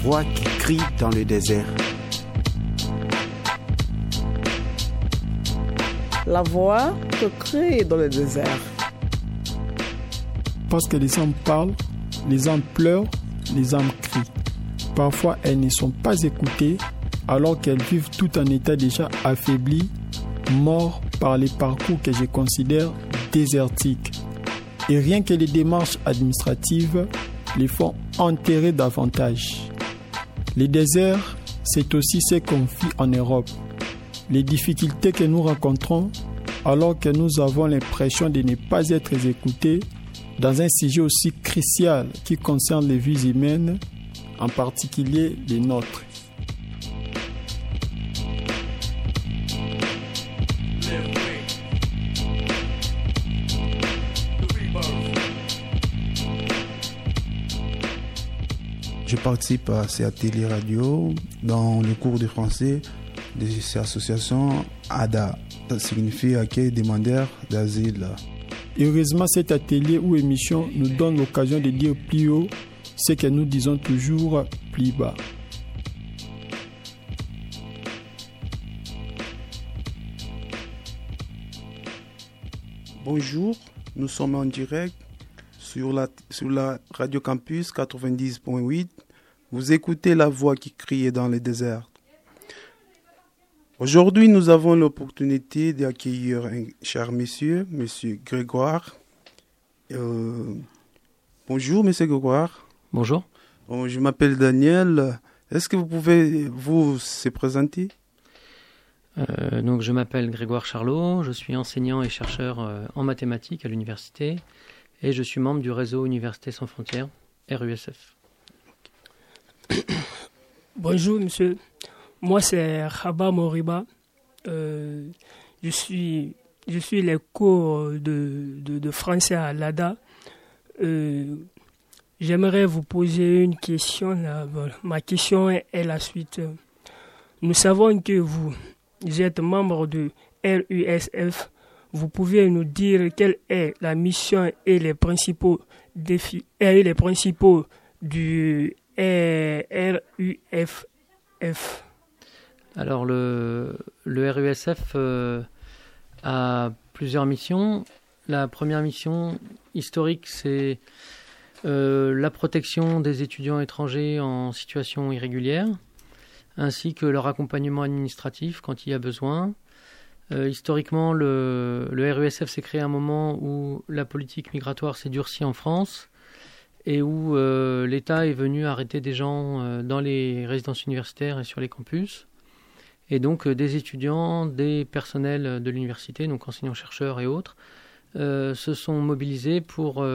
la voix qui crie dans le désert. La voix que crie dans le désert. Parce que les hommes parlent, les âmes pleurent, les âmes crient. Parfois, elles ne sont pas écoutées alors qu'elles vivent tout en état déjà affaibli, mort par les parcours que je considère désertiques. Et rien que les démarches administratives les font enterrer davantage. Les déserts, c'est aussi ce qu'on vit en Europe. Les difficultés que nous rencontrons alors que nous avons l'impression de ne pas être écoutés dans un sujet aussi crucial qui concerne les vies humaines, en particulier les nôtres. Participe à ces ateliers radio dans le cours de français de ces associations ADA. Ça signifie accueil demandeur d'asile. Heureusement, cet atelier ou émission nous donne l'occasion de dire plus haut ce que nous disons toujours plus bas. Bonjour, nous sommes en direct sur la, sur la Radio Campus 90.8. Vous écoutez la voix qui crie dans les déserts. Aujourd'hui, nous avons l'opportunité d'accueillir un cher monsieur, monsieur Grégoire. Euh, bonjour, monsieur Grégoire. Bonjour. je m'appelle Daniel. Est-ce que vous pouvez vous se présenter? Euh, donc, je m'appelle Grégoire Charlot, je suis enseignant et chercheur euh, en mathématiques à l'université et je suis membre du réseau Université sans frontières, RUSF. Bonjour monsieur, moi c'est Rabat Moriba. Euh, je suis je suis cours de, de, français à l'ADA. Euh, j'aimerais vous poser une question. Ma question est, est, la suite. Nous savons que vous êtes membre de RUSF vous pouvez nous dire quelle est la mission et les principaux défis et les principaux du RUFF Alors le, le RUSF euh, a plusieurs missions. La première mission historique, c'est euh, la protection des étudiants étrangers en situation irrégulière, ainsi que leur accompagnement administratif quand il y a besoin. Euh, historiquement, le, RUSF s'est créé à un moment où la politique migratoire s'est durcie en France et où euh, l'État est venu arrêter des gens euh, dans les résidences universitaires et sur les campus. Et donc des étudiants, des personnels de l'université, donc enseignants-chercheurs et autres, se sont mobilisés pour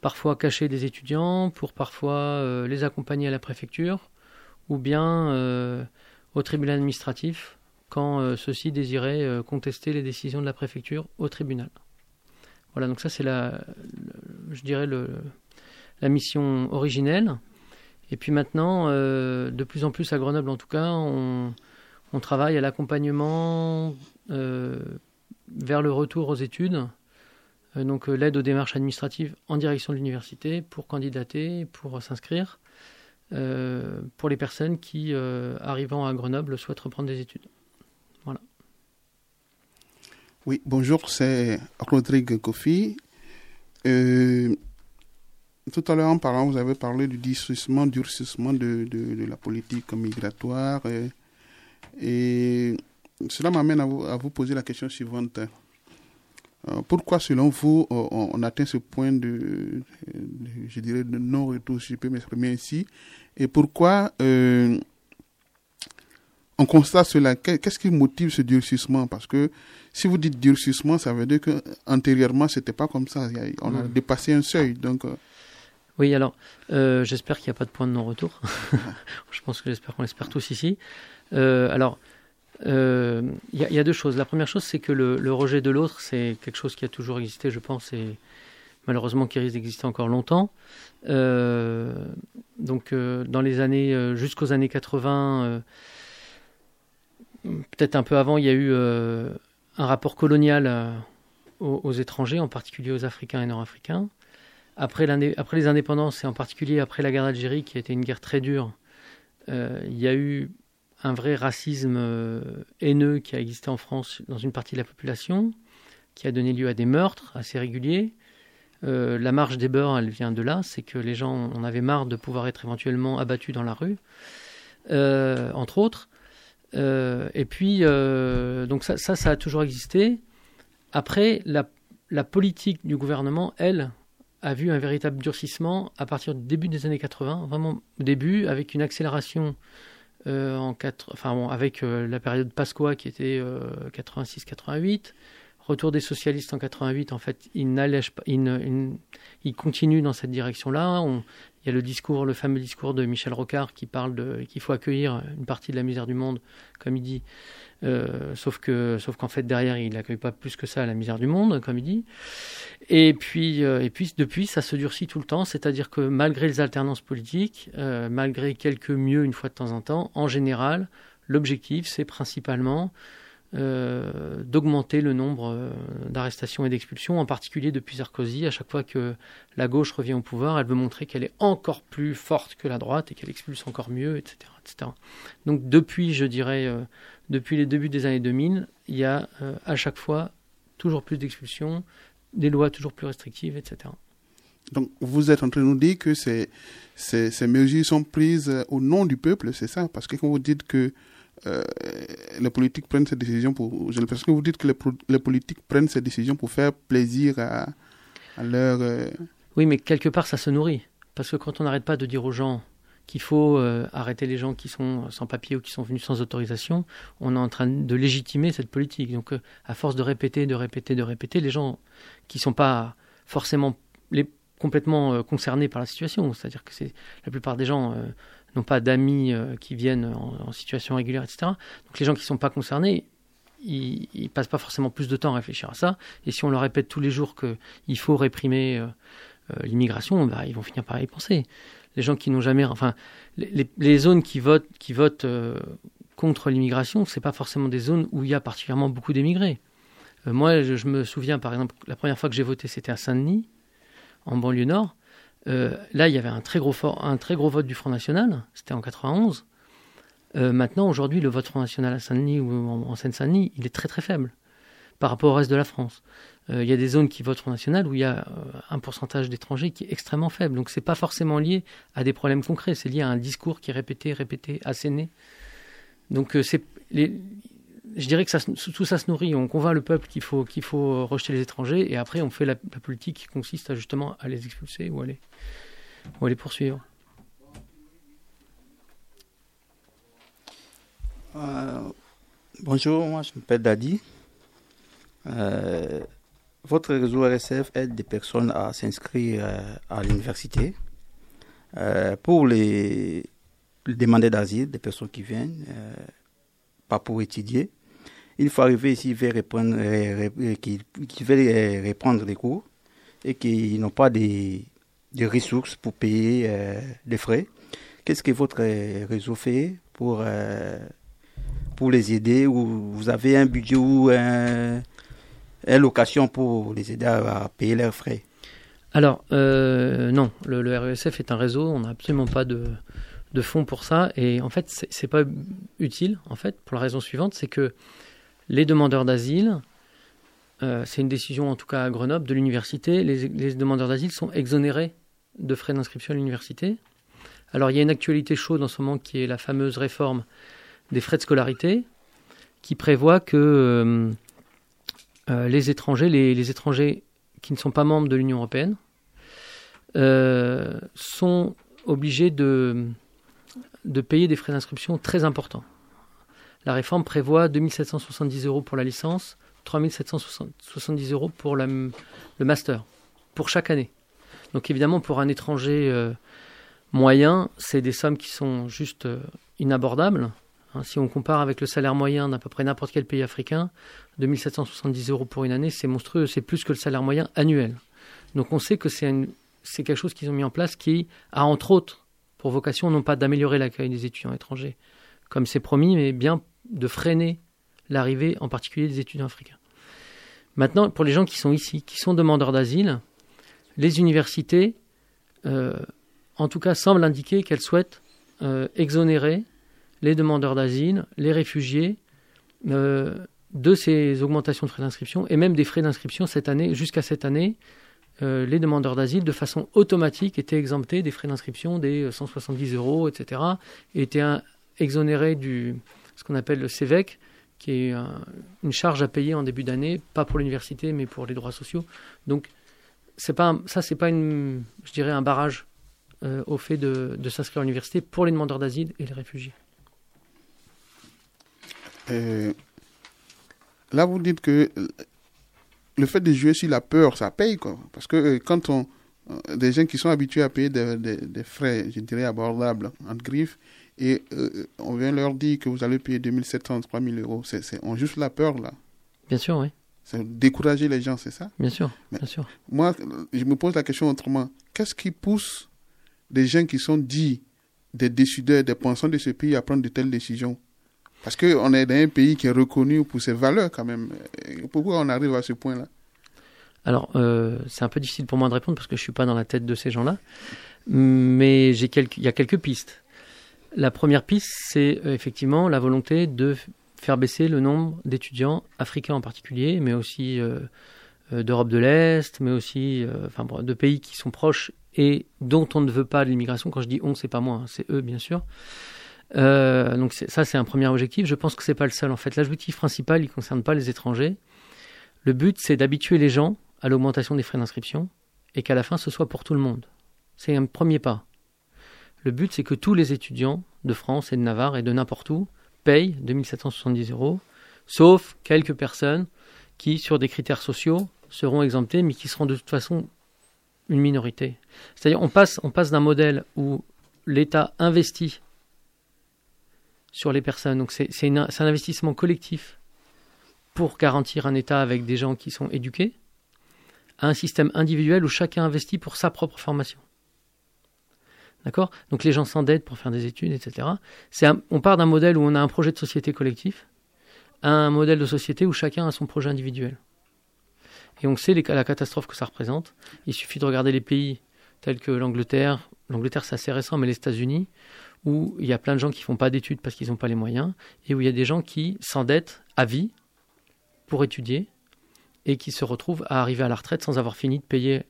parfois cacher des étudiants, pour parfois les accompagner à la préfecture, ou bien au tribunal administratif quand euh, ceux-ci désiraient euh, contester les décisions de la préfecture au tribunal. Voilà, donc ça c'est la, je dirais le, la mission originelle. Et puis maintenant, euh, de plus en plus à Grenoble en tout cas, on, travaille à l'accompagnement vers le retour aux études, donc l'aide aux démarches administratives en direction de l'université pour candidater, pour s'inscrire, pour les personnes qui, arrivant à Grenoble, souhaitent reprendre des études. Oui, bonjour, c'est Rodrigue Kofi. Euh, tout à l'heure, en parlant, vous avez parlé du durcissement, durcissement de, de, la politique migratoire. Et, cela m'amène à vous, à vous, poser la question suivante. Euh, pourquoi, selon vous, on, atteint ce point de, je dirais, de non-retour, si je peux m'exprimer ainsi Et pourquoi euh, on constate cela? Qu'est-ce qui motive ce durcissement? Parce que si vous dites durcissement, ça veut dire que antérieurement c'était pas comme ça. On a dépassé un seuil. Donc. Euh. Oui, alors euh, j'espère qu'il n'y a pas de point de non-retour. Je pense que j'espère qu'on l'espère tous ici. Euh, alors, il y, a deux choses. La première chose, c'est que le, rejet de l'autre, c'est quelque chose qui a toujours existé, je pense, et malheureusement qui risque d'exister encore longtemps. donc, dans les années, jusqu'aux années 80, peut-être un peu avant, il y a eu un rapport colonial euh, aux, étrangers, en particulier aux Africains et Nord-Africains, après, les indépendances et en particulier après la guerre d'Algérie, qui a été une guerre très dure, il y a eu un vrai racisme haineux qui a existé en France dans une partie de la population, qui a donné lieu à des meurtres assez réguliers. la marche des beurs, elle vient de là, c'est que les gens en avaient marre de pouvoir être éventuellement abattus dans la rue, entre autres. et puis, donc ça, ça, a toujours existé. Après, la politique du gouvernement, elle, a vu un véritable durcissement à partir du début des années 80, vraiment au début, avec une accélération euh, en enfin, avec euh, la période Pasqua qui était 86-88, euh, retour des socialistes en 88, en fait, ils n'allègent pas, ils, continuent dans cette direction-là. Il y a le discours, le fameux discours de Michel Rocard qui parle qu'il faut accueillir une partie de la misère du monde, comme il dit. Euh, sauf que, sauf qu'en fait derrière il n'accueille pas plus que ça la misère du monde, comme il dit. Et puis, euh, et puis depuis ça se durcit tout le temps, c'est-à-dire que malgré les alternances politiques, euh, malgré quelques mieux une fois de temps en temps, en général, l'objectif c'est principalement d'augmenter le nombre d'arrestations et d'expulsions, en particulier depuis Sarkozy. À chaque fois que la gauche revient au pouvoir, elle veut montrer qu'elle est encore plus forte que la droite et qu'elle expulse encore mieux, etc., etc. Donc depuis, je dirais depuis les débuts des années 2000, il y a euh, à chaque fois toujours plus d'expulsions, des lois toujours plus restrictives, etc. Donc vous êtes en train de nous dire que ces, mesures sont prises euh, au nom du peuple, c'est ça? Parce que quand vous dites que euh, les politiques prennent ces décisions pour... J'ai l'impression que vous dites que les, politiques prennent ces décisions pour faire plaisir à, à leur... Oui, mais quelque part ça se nourrit. Parce que quand on n'arrête pas de dire aux gens qu'il faut euh, arrêter les gens qui sont sans papier ou qui sont venus sans autorisation, on est en train de légitimer cette politique. Donc, euh, à force de répéter, de répéter, de répéter, les gens qui ne sont pas forcément complètement euh, concernés par la situation, c'est-à-dire que c'est la plupart des gens n'ont pas d'amis qui viennent en, situation régulière, etc. Donc, les gens qui ne sont pas concernés, ils, ne passent pas forcément plus de temps à réfléchir à ça. Et si on leur répète tous les jours qu'il faut réprimer l'immigration, bah, ils vont finir par y penser les gens qui n'ont jamais, enfin, les, zones qui votent, qui votent euh, contre l'immigration, c'est pas forcément des zones où il y a particulièrement beaucoup d'émigrés. Euh, moi, je, me souviens, par exemple, la première fois que j'ai voté, c'était à Saint-Denis, en banlieue nord. Euh, là, il y avait un très gros, vote du Front National. C'était en 91. maintenant, aujourd'hui, le vote Front National à Saint-Denis ou en Seine-Saint-Denis, il est très très faible par rapport au reste de la France. Euh, il y a des zones qui votent Front National où il y a euh, un pourcentage d'étrangers qui est extrêmement faible. Donc ce n'est pas forcément lié à des problèmes concrets, c'est lié à un discours qui est répété, répété, asséné. Donc euh, c'est je dirais que ça, tout ça se nourrit. On convainc le peuple qu'il faut, qu'il faut rejeter les étrangers et après on fait la, politique qui consiste à justement à les expulser ou à les, à les poursuivre. bonjour, moi je m'appelle Dadi. Euh, votre réseau RSF aide des personnes à s'inscrire euh, à l'université. Euh, pour les, demandeurs d'asile, des personnes qui viennent, pas pour étudier, il faut arriver ici, vers reprendre, qui, qui veulent reprendre des cours et qui n'ont pas de, ressources pour payer des frais. Qu'est-ce que votre réseau fait pour, pour les aider ou vous avez un budget ou un location pour les aider à, payer leurs frais? Alors, euh, non, le, RESF est un réseau, on n'a absolument pas de, de, fonds pour ça, et en fait, c'est pas utile, en fait, pour la raison suivante, c'est que les demandeurs d'asile, euh, c'est une décision en tout cas à Grenoble de l'université, les, demandeurs d'asile sont exonérés de frais d'inscription à l'université. Alors il y a une actualité chaude en ce moment qui est la fameuse réforme des frais de scolarité, qui prévoit que euh, euh, les étrangers, les, étrangers qui ne sont pas membres de l'Union européenne, sont obligés de payer des frais d'inscription très importants. La réforme prévoit 2770 euros pour la licence, 3770 euros pour le master, pour chaque année. Donc évidemment, pour un étranger euh, moyen, c'est des sommes qui sont juste inabordables. Hein, si on compare avec le salaire moyen d'à peu près n'importe quel pays africain, 2770 euros pour une année, c'est monstrueux, c'est plus que le salaire moyen annuel. Donc on sait que c'est quelque chose qu'ils ont mis en place qui a entre autres pour vocation non pas d'améliorer l'accueil des étudiants étrangers, comme c'est promis, mais bien de freiner l'arrivée en particulier des étudiants africains. Maintenant, pour les gens qui sont ici, qui sont demandeurs d'asile, les universités, en tout cas, semblent indiquer qu'elles souhaitent exonérer les demandeurs d'asile, les réfugiés, de ces augmentations de frais d'inscription et même des frais d'inscription cette année, jusqu'à cette année, euh, les demandeurs d'asile, de façon automatique, étaient exemptés des frais d'inscription des 170 euros, etc., et étaient exonérés du ce qu'on appelle le CEVEC, qui est une charge à payer en début d'année, pas pour l'université, mais pour les droits sociaux. Donc, c'est pas ça, c'est pas une, je dirais, un barrage euh, au fait de, s'inscrire à l'université pour les demandeurs d'asile et les réfugiés. Euh, là, vous dites que le fait de jouer sur la peur, ça paye. Parce que euh, quand on. Euh, des gens qui sont habitués à payer des, frais, je dirais, abordables, en griffe, et euh, on vient leur dire que vous allez payer 2700, 3000 euros, c'est, on juste la peur, là. Bien sûr, oui. C'est décourager les gens, c'est ça? Bien sûr, bien sûr. Moi, je me pose la question autrement. Qu'est-ce qui pousse des gens qui sont dits des décideurs, des pensants de ce pays à prendre de telles décisions? Parce qu'on est dans un pays qui est reconnu pour ses valeurs quand même. Pourquoi on arrive à ce point-là? Alors, euh, c'est un peu difficile pour moi de répondre parce que je ne suis pas dans la tête de ces gens-là. Mais j'ai quelques, il y a quelques pistes. La première piste, c'est euh, effectivement la volonté de faire baisser le nombre d'étudiants africains en particulier, mais aussi euh, d'Europe de l'Est, mais aussi de pays qui sont proches et dont on ne veut pas l'immigration. Quand je dis on, c'est pas moi, hein, c'est eux bien sûr. Euh, donc ça, c'est un premier objectif. Je pense que c'est pas le seul. En fait, l'objectif principal, il concerne pas les étrangers. Le but, c'est d'habituer les gens à l'augmentation des frais d'inscription et qu'à la fin, ce soit pour tout le monde. C'est un premier pas. Le but, c'est que tous les étudiants de France et de Navarre et de n'importe où payent 2770 euros, sauf quelques personnes qui, sur des critères sociaux, seront exemptées, mais qui seront de toute façon une minorité. C'est-à-dire, on on passe d'un modèle où l'État investit sur les personnes. Donc c'est un investissement collectif pour garantir un État avec des gens qui sont éduqués, à un système individuel où chacun investit pour sa propre formation. D'accord? Donc les gens s'endettent pour faire des études, etc. on part d'un modèle où on a un projet de société collectif à un modèle de société où chacun a son projet individuel. Et on sait la catastrophe que ça représente. Il suffit de regarder les pays tels que l'Angleterre, l'Angleterre c'est assez récent, mais les États-Unis, où il y a plein de gens qui font pas d'études parce qu'ils n'ont pas les moyens, et où il y a des gens qui s'endettent à vie pour étudier et qui se retrouvent à arriver à la retraite sans avoir fini de payer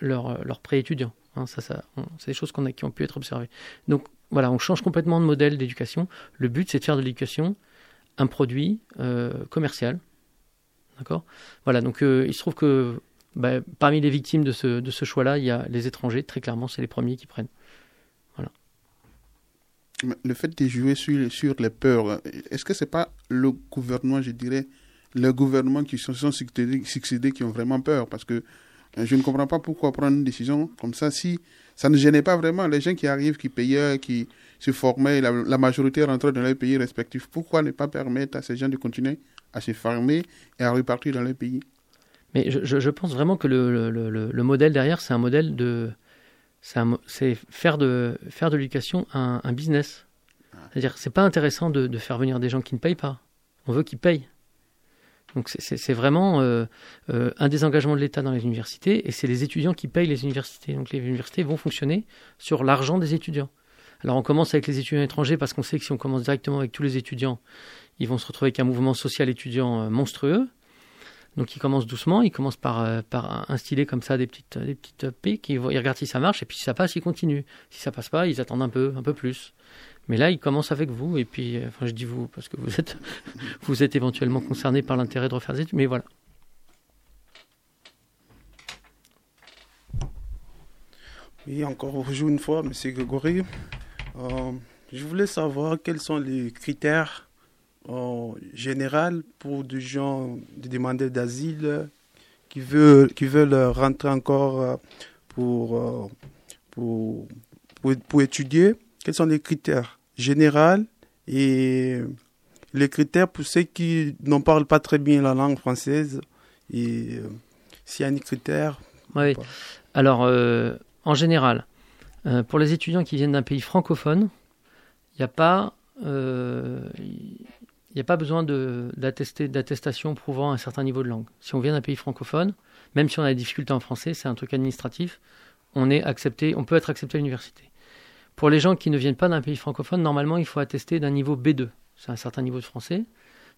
leur, leur prêt étudiant. Hein, ça, ça, c'est des choses qui ont pu être observées. Donc voilà, on change complètement de modèle d'éducation. Le but, c'est de faire de l'éducation un produit euh, commercial. D'accord? Voilà, donc euh, il se trouve que bah, parmi les victimes de ce, ce choix-là, il y a les étrangers. Très clairement, c'est les premiers qui prennent. le fait de jouer sur, les peurs, est-ce que c'est pas le gouvernement, je dirais, le gouvernement qui se sont succédés, qui ont vraiment peur? Parce que je ne comprends pas pourquoi prendre une décision comme ça si ça ne gênait pas vraiment les gens qui arrivent, qui payaient, qui se formaient, la, majorité rentrait dans les pays respectifs. Pourquoi ne pas permettre à ces gens de continuer à se former et à repartir dans les pays? Mais je, je, pense vraiment que le, le, le modèle derrière, c'est un modèle de, c'est faire de, faire de l'éducation un, business. C'est-à-dire, c'est pas intéressant de, faire venir des gens qui ne payent pas. On veut qu'ils payent. Donc c'est vraiment euh, euh, un désengagement de l'État dans les universités et c'est les étudiants qui payent les universités. Donc les universités vont fonctionner sur l'argent des étudiants. Alors on commence avec les étudiants étrangers parce qu'on sait que si on commence directement avec tous les étudiants, ils vont se retrouver avec un mouvement social étudiant euh, monstrueux. Donc il commence doucement, il commence par, euh, par instiller comme ça des petites, des petites piques, ils, regardent si ça marche, et puis si ça passe, ils continuent. Si ça passe pas, ils attendent un peu, un peu plus. Mais là, ils commencent avec vous, et puis, euh, enfin je dis vous, parce que vous êtes, vous êtes éventuellement concerné par l'intérêt de refaire des études, mais voilà. Oui, encore une fois, M. Grégory. Euh, je voulais savoir quels sont les critères en général pour des gens, des demandeurs d'asile qui veulent, qui veulent rentrer encore euh, pour, euh, pour, pour, étudier, quels sont les critères? Généraux et les critères pour ceux qui n'en parlent pas très bien la langue française et euh, s'il y a un critère. Oui. Alors, en général, pour les étudiants qui viennent d'un pays francophone, il n'y a pas, il n'y a pas besoin d'attestation prouvant un certain niveau de langue. Si on vient d'un pays francophone, même si on a des difficultés en français, c'est un truc administratif, on est accepté, on peut être accepté à l'université. Pour les gens qui ne viennent pas d'un pays francophone, normalement, il faut attester d'un niveau B2. C'est un certain niveau de français,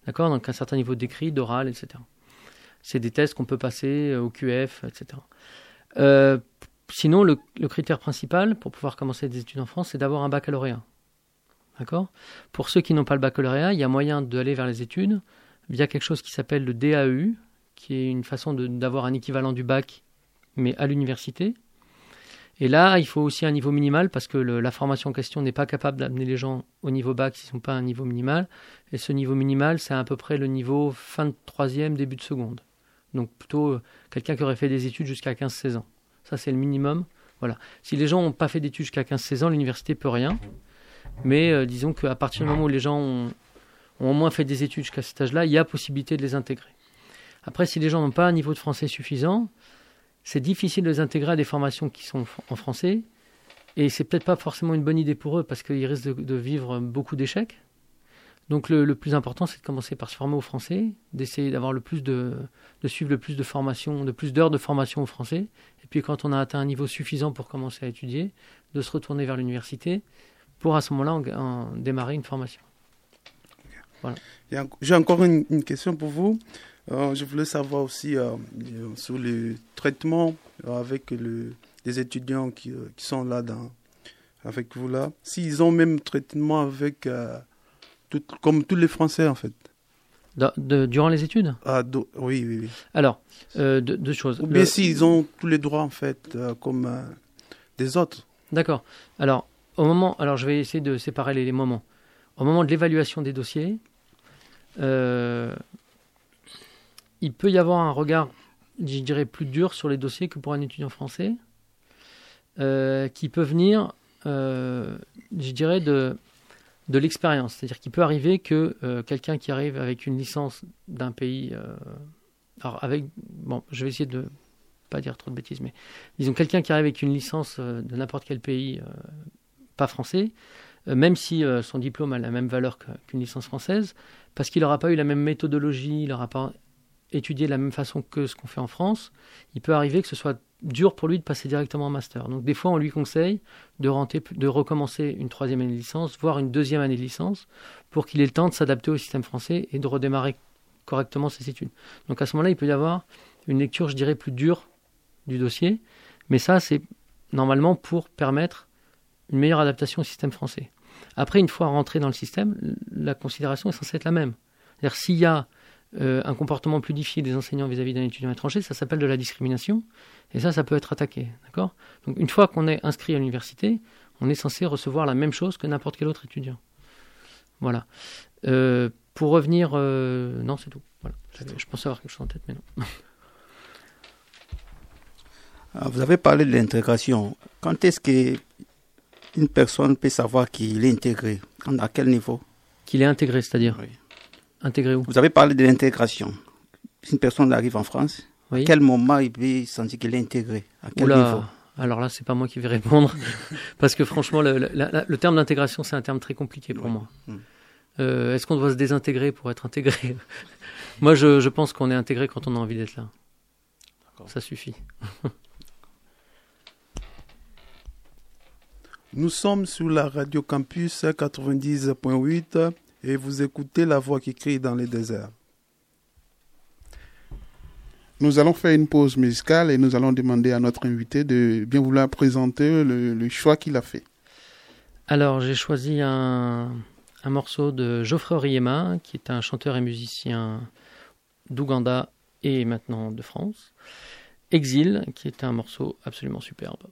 d'accord Donc un certain niveau d'écrit, d'oral, etc. C'est des tests qu'on peut passer au QF, etc. Euh, sinon, le, critère principal pour pouvoir commencer des études en France, c'est d'avoir un baccalauréat. D'accord Pour ceux qui n'ont pas le baccalauréat, il y a moyen d'aller vers les études via quelque chose qui s'appelle le DAU, qui est une façon d'avoir un équivalent du bac, mais à l'université. Et là, il faut aussi un niveau minimal parce que la formation en question n'est pas capable d'amener les gens au niveau bac s'ils ne sont pas à un niveau minimal. Et ce niveau minimal, c'est à peu près le niveau fin de troisième, début de seconde. Donc plutôt euh, quelqu'un qui aurait fait des études jusqu'à 15-16 ans. Ça, c'est le minimum. Voilà. Si les gens n'ont pas fait d'études jusqu'à 15-16 ans, l'université peut rien. Mais euh, disons qu'à partir du moment où les gens ont, ont au moins fait des études jusqu'à cet âge-là, il y a possibilité de les intégrer. Après, si les gens n'ont pas un niveau de français suffisant, c'est difficile de les intégrer à des formations qui sont en français. Et c'est peut-être pas forcément une bonne idée pour eux parce qu'ils risquent de, vivre beaucoup d'échecs. Donc le, plus important, c'est de commencer par se former au français, d'essayer d'avoir le plus de, de suivre le plus de formations, de plus d'heures de formation au français. Et puis quand on a atteint un niveau suffisant pour commencer à étudier, de se retourner vers l'université pour à ce moment-là en, démarrer une formation. Voilà. J'ai encore une, question pour vous. Euh, je voulais savoir aussi euh, sur le traitement avec le, les étudiants qui, euh, qui, sont là dans, avec vous là, s'ils ont même traitement avec tout, comme tous les Français en fait. De, durant les études? Ah, Oui, oui, oui. Alors, deux, choses. Ou bien s'ils ont tous les droits en fait comme des autres. D'accord. Alors, au moment, alors je vais essayer de séparer les, les moments. Au moment de l'évaluation des dossiers, euh, il peut y avoir un regard, je dirais, plus dur sur les dossiers que pour un étudiant français, euh, qui peut venir, euh, je dirais, de, l'expérience. C'est-à-dire qu'il peut arriver que euh, quelqu'un qui arrive avec une licence d'un pays, alors avec, bon, je vais essayer de pas dire trop de bêtises, mais disons quelqu'un qui arrive avec une licence de n'importe quel pays, pas français, même si son diplôme a la même valeur qu'une licence française, parce qu'il n'aura pas eu la même méthodologie, il n'aura pas étudier de la même façon que ce qu'on fait en France, il peut arriver que ce soit dur pour lui de passer directement en master. Donc des fois, on lui conseille de, renter, de recommencer une troisième année de licence, voire une deuxième année de licence, pour qu'il ait le temps de s'adapter au système français et de redémarrer correctement ses études. Donc à ce moment-là, il peut y avoir une lecture, je dirais, plus dure du dossier, mais ça, c'est normalement pour permettre une meilleure adaptation au système français. Après, une fois rentré dans le système, la considération est censée être la même. C'est-à-dire s'il y a euh, un comportement plus difficile des enseignants vis-à-vis d'un étudiant étranger, ça s'appelle de la discrimination, et ça, ça peut être attaqué. D'accord? Donc, une fois qu'on est inscrit à l'université, on est censé recevoir la même chose que n'importe quel autre étudiant. Voilà. Euh, pour revenir, euh, non, c'est tout. Voilà. Je pensais avoir quelque chose en tête, mais non. Ah, vous avez parlé de l'intégration. Quand est-ce qu'une personne peut savoir qu'il est intégré? À quel niveau? Qu'il est intégré, c'est-à-dire? Oui. Intégré où? Vous avez parlé de l'intégration. Si une personne arrive en France, à quel moment il peut sentir qu'il est intégré? À quel niveau? Alors là, c'est pas moi qui vais répondre, parce que franchement, le, terme d'intégration, c'est un terme très compliqué pour moi. Hmm. Euh, est-ce qu'on doit se désintégrer pour être intégré? Moi, je, je pense qu'on est intégré quand on a envie d'être là. Ça suffit. Nous sommes sur la radio campus 90.8 et vous écoutez la voix qui crie dans les déserts. Nous allons faire une pause musicale et nous allons demander à notre invité de bien vouloir présenter le, choix qu'il a fait. Alors, j'ai choisi un, un, morceau de Geoffrey Oriema, qui est un chanteur et musicien d'Ouganda et maintenant de France. Exil, qui est un morceau absolument superbe.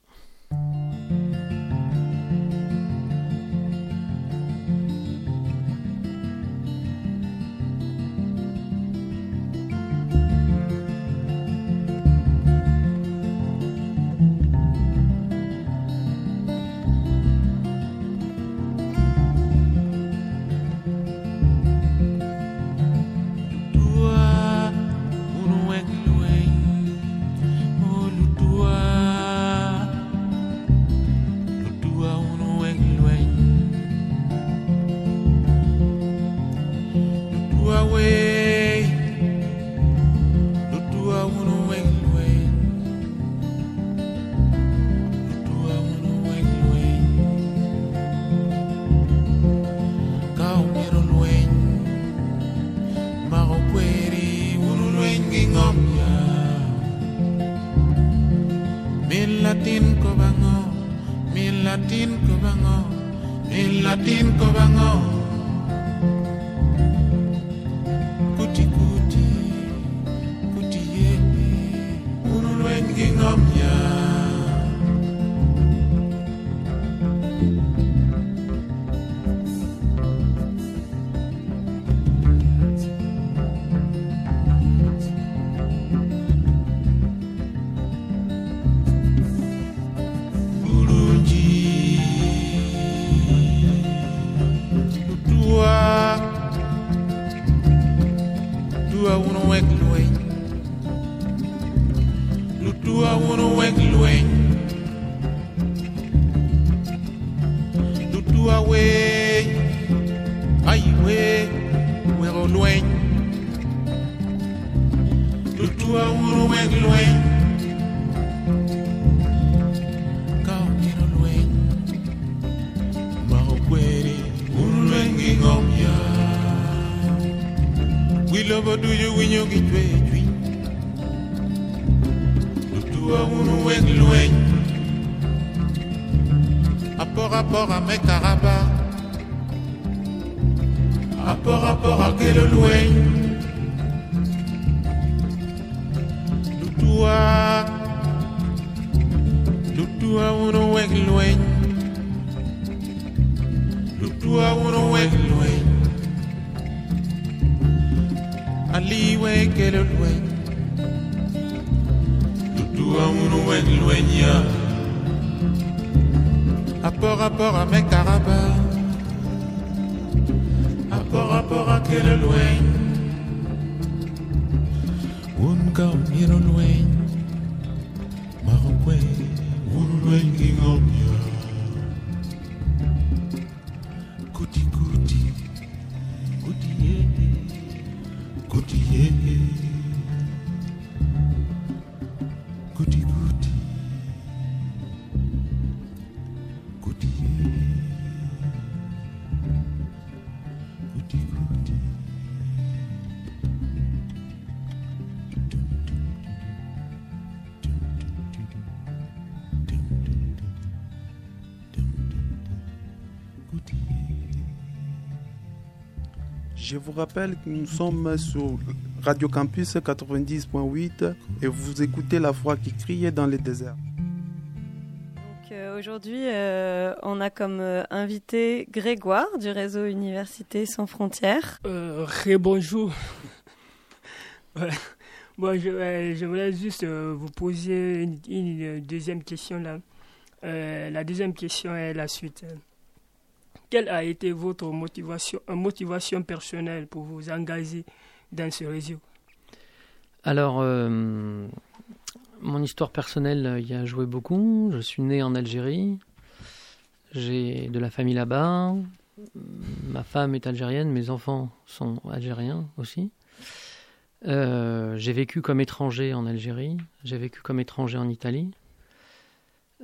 Duyo winyo gi chwe chwi Lutua unu wek lueny Apora pora me karaba Apora pora kelo lueny Lutua Lutua uno wek lueny Lutua uno wek lueny weke lolwen Lutua munu wen lwenya Apor apor a me karaba Apor apor a ke lolwen Un ka miro lwen Marokwe Uru lwen ki ngom Je vous rappelle que nous sommes sur Radio Campus 90.8 et vous écoutez la voix qui criait dans les déserts. Donc, euh, Aujourd'hui, euh, on a comme euh, invité Grégoire du réseau Université sans frontières. Euh, bonjour. voilà. Bon, je, euh, je voulais juste euh, vous poser une, une deuxième question là. Euh, la deuxième question est la suite. Quelle a été votre motivation, euh, motivation personnelle pour vous engager dans ce réseau? Alors, euh, mon histoire personnelle euh, y a joué beaucoup. Je suis né en Algérie. J'ai de la famille là-bas. Ma femme est algérienne, mes enfants sont algériens aussi. J'ai vécu comme étranger en Algérie, j'ai vécu comme étranger en Italie.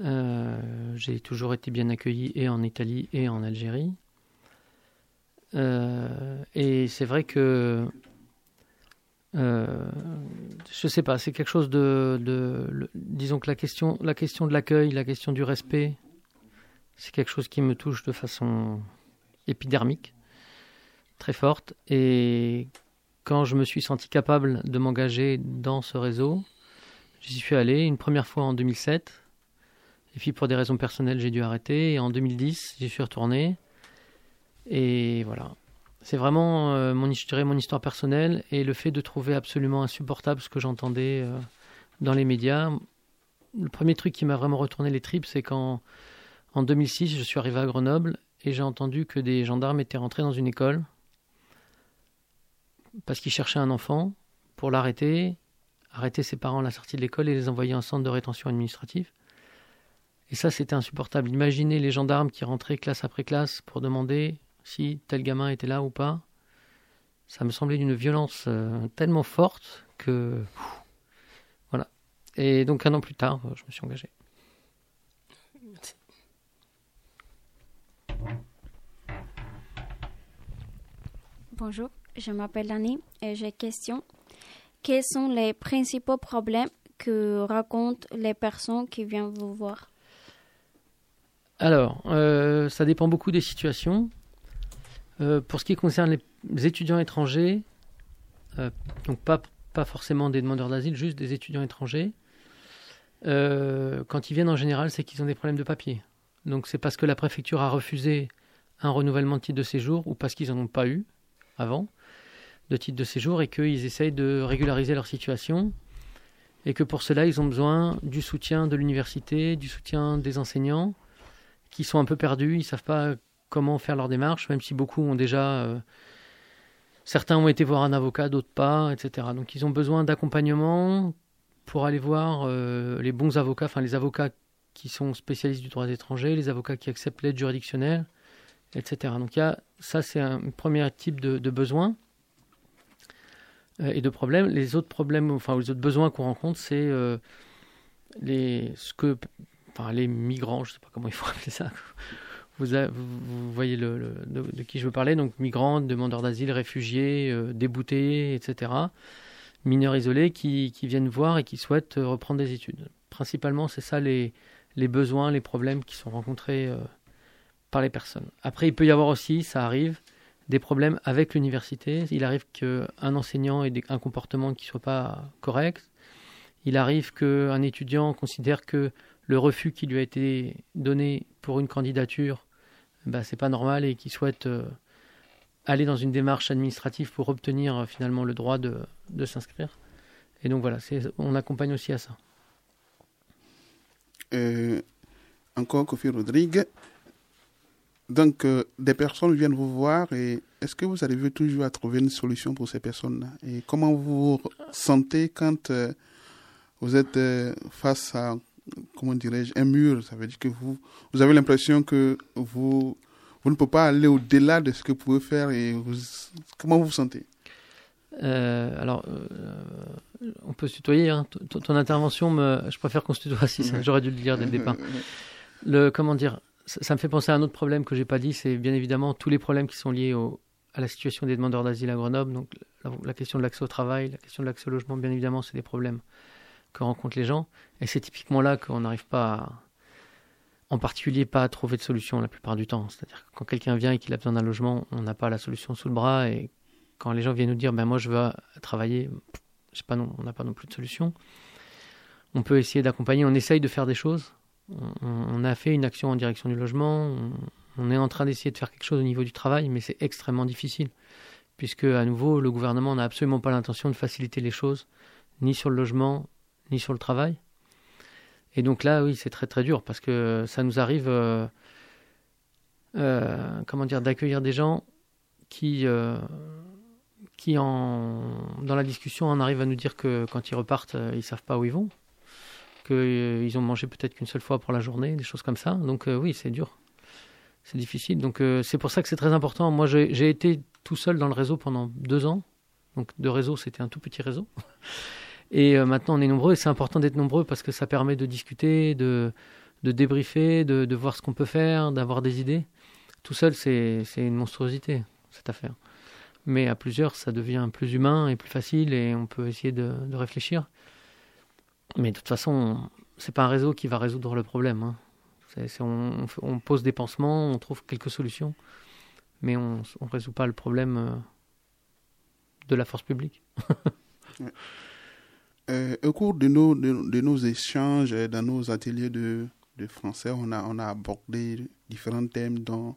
Euh, j'ai toujours été bien accueilli et en Italie et en Algérie. Euh, et c'est vrai que euh, je sais pas, c'est quelque chose de, disons que la question, la question de l'accueil, la question du respect, c'est quelque chose qui me touche de façon épidermique, très forte. Et quand je me suis senti capable de m'engager dans ce réseau, j'y suis allé une première fois en 2007. Et puis pour des raisons personnelles, j'ai dû arrêter. Et en 2010, j'y suis retourné. Et voilà. C'est vraiment euh, mon, histoire personnelle et le fait de trouver absolument insupportable ce que j'entendais euh, dans les médias. Le premier truc qui m'a vraiment retourné les tripes, c'est quand en 2006, je suis arrivé à Grenoble et j'ai entendu que des gendarmes étaient rentrés dans une école parce qu'ils cherchaient un enfant pour l'arrêter, arrêter ses parents à la sortie de l'école et les envoyer en centre de rétention administrative. Et ça, c'était insupportable. Imaginez les gendarmes qui rentraient classe après classe pour demander si tel gamin était là ou pas. Ça me semblait d'une violence euh, tellement forte que. pff, voilà. Et donc, un an plus tard, je me suis engagé. Bonjour, je m'appelle Annie et j'ai une question. Quels sont les principaux problèmes que racontent les personnes qui viennent vous voir? Alors, euh, ça dépend beaucoup des situations. Euh, pour ce qui concerne les étudiants étrangers, euh, donc pas, pas forcément des demandeurs d'asile, juste des étudiants étrangers, quand ils viennent en général, c'est qu'ils ont des problèmes de papier. Donc c'est parce que la préfecture a refusé un renouvellement de titre de séjour ou parce qu'ils n'en ont pas eu avant de titre de séjour et qu'ils essayent de régulariser leur situation et que pour cela, ils ont besoin du soutien de l'université, du soutien des enseignants, qui sont un peu perdus, ils savent pas comment faire leur démarche, même si beaucoup ont déjà... Euh, certains ont été voir un avocat, d'autres pas, etc. Donc ils ont besoin d'accompagnement pour aller voir euh, les bons avocats, enfin les avocats qui sont spécialistes du droit étranger, les avocats qui acceptent l'aide juridictionnelle, etc. Donc il y a, ça c'est un premier type de, besoin. Euh, et de problèmes. Les autres problèmes, enfin les autres besoins qu'on rencontre, c'est les ce que, enfin les migrants, je ne sais pas comment il faut appeler ça. Vous, voyez de, qui je veux parler, donc migrants, demandeurs d'asile, réfugiés, euh, déboutés, etc. Mineurs isolés qui, qui, viennent voir et qui souhaitent reprendre des études. Principalement, c'est ça les, les besoins, les problèmes qui sont rencontrés par les personnes. Après, il peut y avoir aussi, ça arrive, des problèmes avec l'université. Il arrive qu'un enseignant ait un comportement qui ne soit pas correct. Il arrive qu'un étudiant considère que le refus qui lui a été donné pour une candidature, bah, c'est pas normal et qu'il souhaite euh, aller dans une démarche administrative pour obtenir euh, finalement le droit de, s'inscrire. Et donc voilà, on accompagne aussi à ça. Euh, encore Kofi Rodrigue, donc, des personnes viennent vous voir et est-ce que vous arrivez toujours à trouver une solution pour ces personnes-là? Et comment vous vous sentez quand vous êtes face à, comment dirais-je, un mur Ça veut dire que vous, vous avez l'impression que vous, vous ne pouvez pas aller au-delà de ce que vous pouvez faire et vous, comment vous vous sentez? Alors, on peut se tutoyer. Hein. Ton, intervention, me, je préfère qu'on se tutoie. Si j'aurais dû le dire dès le départ. Le, comment dire ça, me fait penser à un autre problème que j'ai pas dit, c'est bien évidemment tous les problèmes qui sont liés au, à la situation des demandeurs d'asile à Grenoble. Donc la, question de l'accès au travail, la question de l'accès au logement, bien évidemment, c'est des problèmes que rencontrent les gens. Et c'est typiquement là qu'on n'arrive pas, en particulier, pas à trouver de solution la plupart du temps. C'est-à-dire que quand quelqu'un vient et qu'il a besoin d'un logement, on n'a pas la solution sous le bras. Et quand les gens viennent nous dire, ben moi je veux travailler, pas non, on n'a pas non plus de solution. On peut essayer d'accompagner, on essaye de faire des choses on, a fait une action en direction du logement, on, est en train d'essayer de faire quelque chose au niveau du travail, mais c'est extrêmement difficile, puisque à nouveau, le gouvernement n'a absolument pas l'intention de faciliter les choses, ni sur le logement, ni sur le travail. Et donc là, oui, c'est très très dur, parce que ça nous arrive, euh, euh, comment dire, d'accueillir des gens qui, euh, qui en, dans la discussion en arrivent à nous dire que quand ils repartent, ils savent pas où ils vont qu'ils ont mangé peut-être qu'une seule fois pour la journée, des choses comme ça. Donc oui, c'est dur. C'est difficile. Donc c'est pour ça que c'est très important. Moi, j'ai été tout seul dans le réseau pendant deux ans. Donc de réseau, c'était un tout petit réseau. Et maintenant, on est nombreux et c'est important d'être nombreux parce que ça permet de discuter, de, de débriefer, de, de voir ce qu'on peut faire, d'avoir des idées. Tout seul, c'est une monstruosité, cette affaire. Mais à plusieurs, ça devient plus humain et plus facile et on peut essayer de, de réfléchir. Mais de toute façon, c'est pas un réseau qui va résoudre le problème. Hein. on, pose des pansements, on trouve quelques solutions, mais on ne résout pas le problème euh, de la force publique. Euh, au cours de nos, de, nos échanges dans nos ateliers de, de, français, on a, abordé différents thèmes dont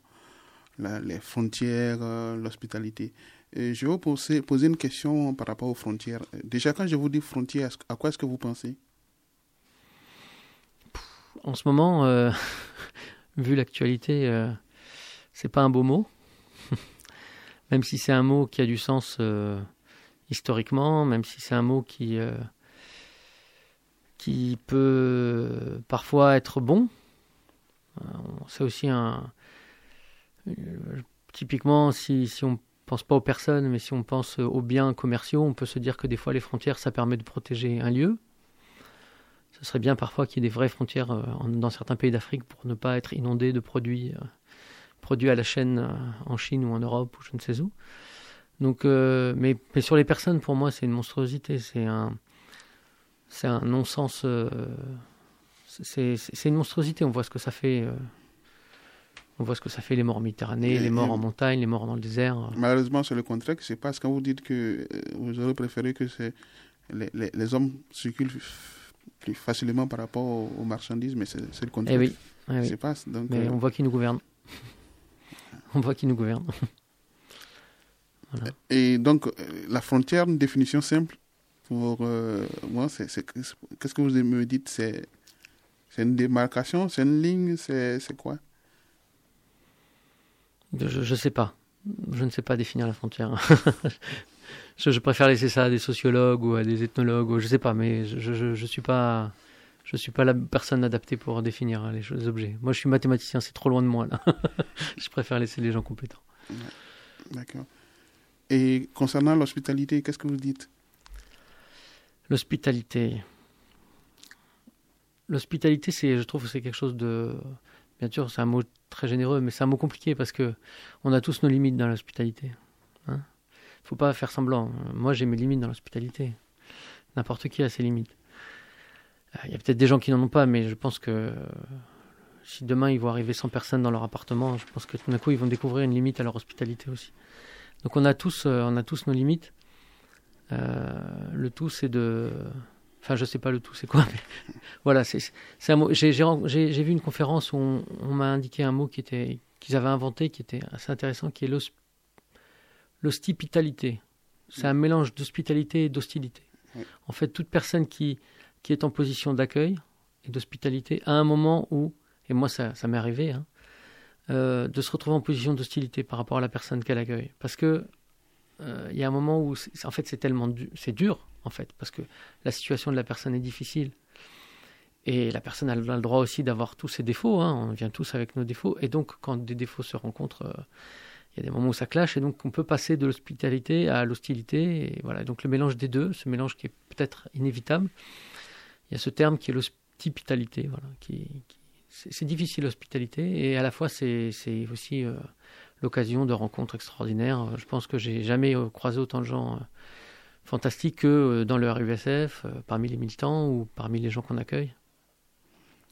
les frontières, euh, l'hospitalité. je vais vous poser, une question par rapport aux frontières. Déjà, quand je vous dis frontières, à quoi est-ce que vous pensez? En ce moment, euh, vu l'actualité, euh, c'est pas un beau mot. même si c'est un mot qui a du sens euh, historiquement, même si c'est un mot qui, qui peut parfois être bon. c'est aussi un. typiquement, si, si on pense pas aux personnes, mais si on pense aux biens commerciaux, on peut se dire que des fois les frontières, ça permet de protéger un lieu ce serait bien parfois qu'il y ait des vraies frontières euh, dans certains pays d'Afrique pour ne pas être inondé de produits, euh, produits à la chaîne euh, en Chine ou en Europe ou je ne sais où. Donc, mais, mais, sur les personnes, pour moi, c'est une monstruosité. C'est un, c'est un non-sens. euh, c'est une monstruosité. On voit ce que ça fait. euh, on voit ce que ça fait les morts en Méditerranée, Et- les morts et- en montagne, les morts dans le désert. Malheureusement, c'est le contraire qui se passe quand vous dites que euh, vous aurez préféré que les, les, les hommes circulent plus facilement par rapport aux, aux marchandises, mais c'est le contraire oui, qui oui. se passe. Donc, Mais euh, on voit qui nous gouverne. on voit qui nous gouverne. Voilà. Et donc, la frontière, une définition simple pour euh, moi, c'est qu'est-ce que vous me dites? C'est c'est une démarcation, c'est une ligne, c'est c'est quoi? Je, je sais pas. Je ne sais pas définir la frontière. je, je préfère laisser ça à des sociologues ou à des ethnologues. Ou je sais pas, mais je, je, je suis pas. Je suis pas la personne adaptée pour définir les, les objets. Moi, je suis mathématicien, c'est trop loin de moi là. je préfère laisser les gens compétents. D'accord. Et concernant l'hospitalité, qu'est-ce que vous dites? L'hospitalité. L'hospitalité, c'est, je trouve, c'est quelque chose de. Bien sûr, c'est un mot très généreux, mais c'est un mot compliqué parce que on a tous nos limites dans l'hospitalité. Hein Faut pas faire semblant. Moi, j'ai mes limites dans l'hospitalité. N'importe qui a ses limites. Euh, Il y a peut-être des gens qui n'en ont pas, mais je pense que euh, si demain ils vont arriver 100 personnes dans leur appartement, je pense que tout d'un coup ils vont découvrir une limite à leur hospitalité aussi. Donc on a tous, euh, on a tous nos limites. Euh, le tout, c'est de. Enfin, je sais pas le tout, c'est quoi, mais voilà, c'est un mot. J'ai vu une conférence où on, on m'a indiqué un mot qui était qu'ils avaient inventé, qui était assez intéressant, qui est l'hos- l'hospitalité. C'est un mélange d'hospitalité et d'hostilité. Oui. En fait, toute personne qui qui est en position d'accueil et d'hospitalité à un moment où, et moi ça, ça m'est arrivé, hein, euh, de se retrouver en position d'hostilité par rapport à la personne qu'elle accueille, parce que il y a un moment où, en fait, c'est tellement c'est dur, en fait, parce que la situation de la personne est difficile. Et la personne a le droit aussi d'avoir tous ses défauts, hein, on vient tous avec nos défauts. Et donc, quand des défauts se rencontrent, euh, il y a des moments où ça clash, et donc on peut passer de l'hospitalité à l'hostilité. Et voilà, donc le mélange des deux, ce mélange qui est peut-être inévitable, il y a ce terme qui est l'hospitalité, voilà, c'est difficile l'hospitalité, et à la fois c'est c'est aussi euh, l'occasion de rencontres extraordinaires. Je pense que j'ai jamais euh, croisé autant de gens euh, fantastiques que euh, dans le RUSF, parmi les militants ou parmi les gens qu'on accueille.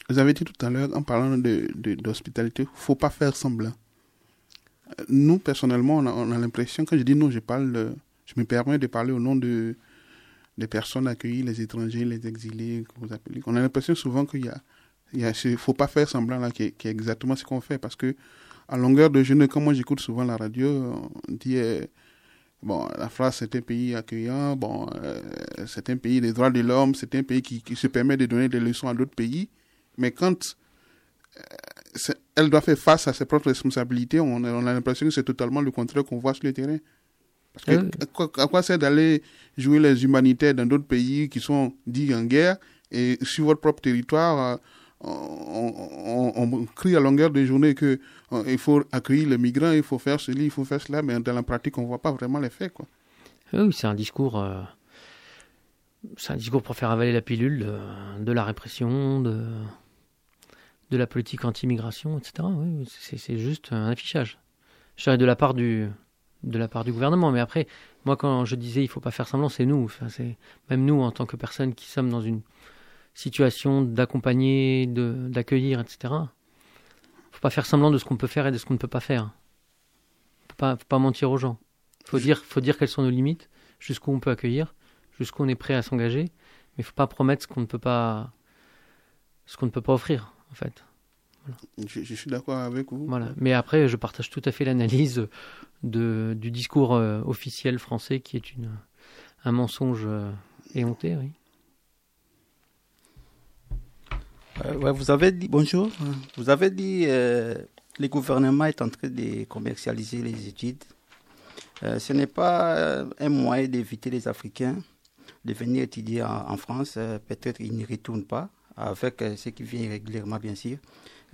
Vous avez dit tout à l'heure, en parlant de, de- d'hospitalité, il ne faut pas faire semblant. Nous, personnellement, on a, on a l'impression, quand je dis nous, je, parle, de- je me permets de parler au nom de, des personnes accueillies, les étrangers, les exilés, que vous. On a l'impression souvent qu'il y faut pas faire semblant là, qui est, qui est exactement ce qu'on fait. Parce que, à longueur de journée, quand moi j'écoute souvent la radio, on dit, euh, bon, la France c'est un pays accueillant, bon, euh, c'est un pays des droits de l'homme, c'est un pays qui, qui se permet de donner des leçons à d'autres pays. Mais quand euh, c'est- elle doit faire face à ses propres responsabilités, on a, on a l'impression que c'est totalement le contraire qu'on voit sur le terrain. Parce que, oui. à quoi, quoi sert d'aller jouer les humanitaires dans d'autres pays qui sont dits en guerre et sur votre propre territoire, on, crie à longueur de journée que euh, il faut accueillir les migrants, il faut faire ceci, il faut faire cela, mais dans la pratique, on voit pas vraiment les faits, quoi. Oui, c'est un discours. euh, c'est un discours pour faire avaler la pilule de, de la répression, de, de la politique anti-immigration, etc. C'est, juste un affichage. Je dirais de la part du de la part du gouvernement. Mais après, moi, quand je disais il faut pas faire semblant, c'est nous. C'est même nous en tant que personnes qui sommes dans une situation d'accompagner, de, d'accueillir, etc. Faut pas faire semblant de ce qu'on peut faire et de ce qu'on ne peut pas faire. Faut pas, faut pas mentir aux gens. Faut dire, faut dire quelles sont nos limites, jusqu'où on peut accueillir, jusqu'où on est prêt à s'engager, mais faut pas promettre ce qu'on ne peut pas, ce qu'on ne peut pas offrir, en fait. Je, je suis d'accord avec vous. Voilà. Mais après, je partage tout à fait l'analyse de, du discours euh, officiel français qui est une, un mensonge euh, éhonté, oui. Euh, vous avez dit, bonjour, vous avez dit euh, le gouvernement est en train de commercialiser les études. Euh, ce n'est pas euh, un moyen d'éviter les Africains de venir étudier en, France. Peut-être ils n'y retournent pas, avec ceux qui viennent régulièrement, bien sûr.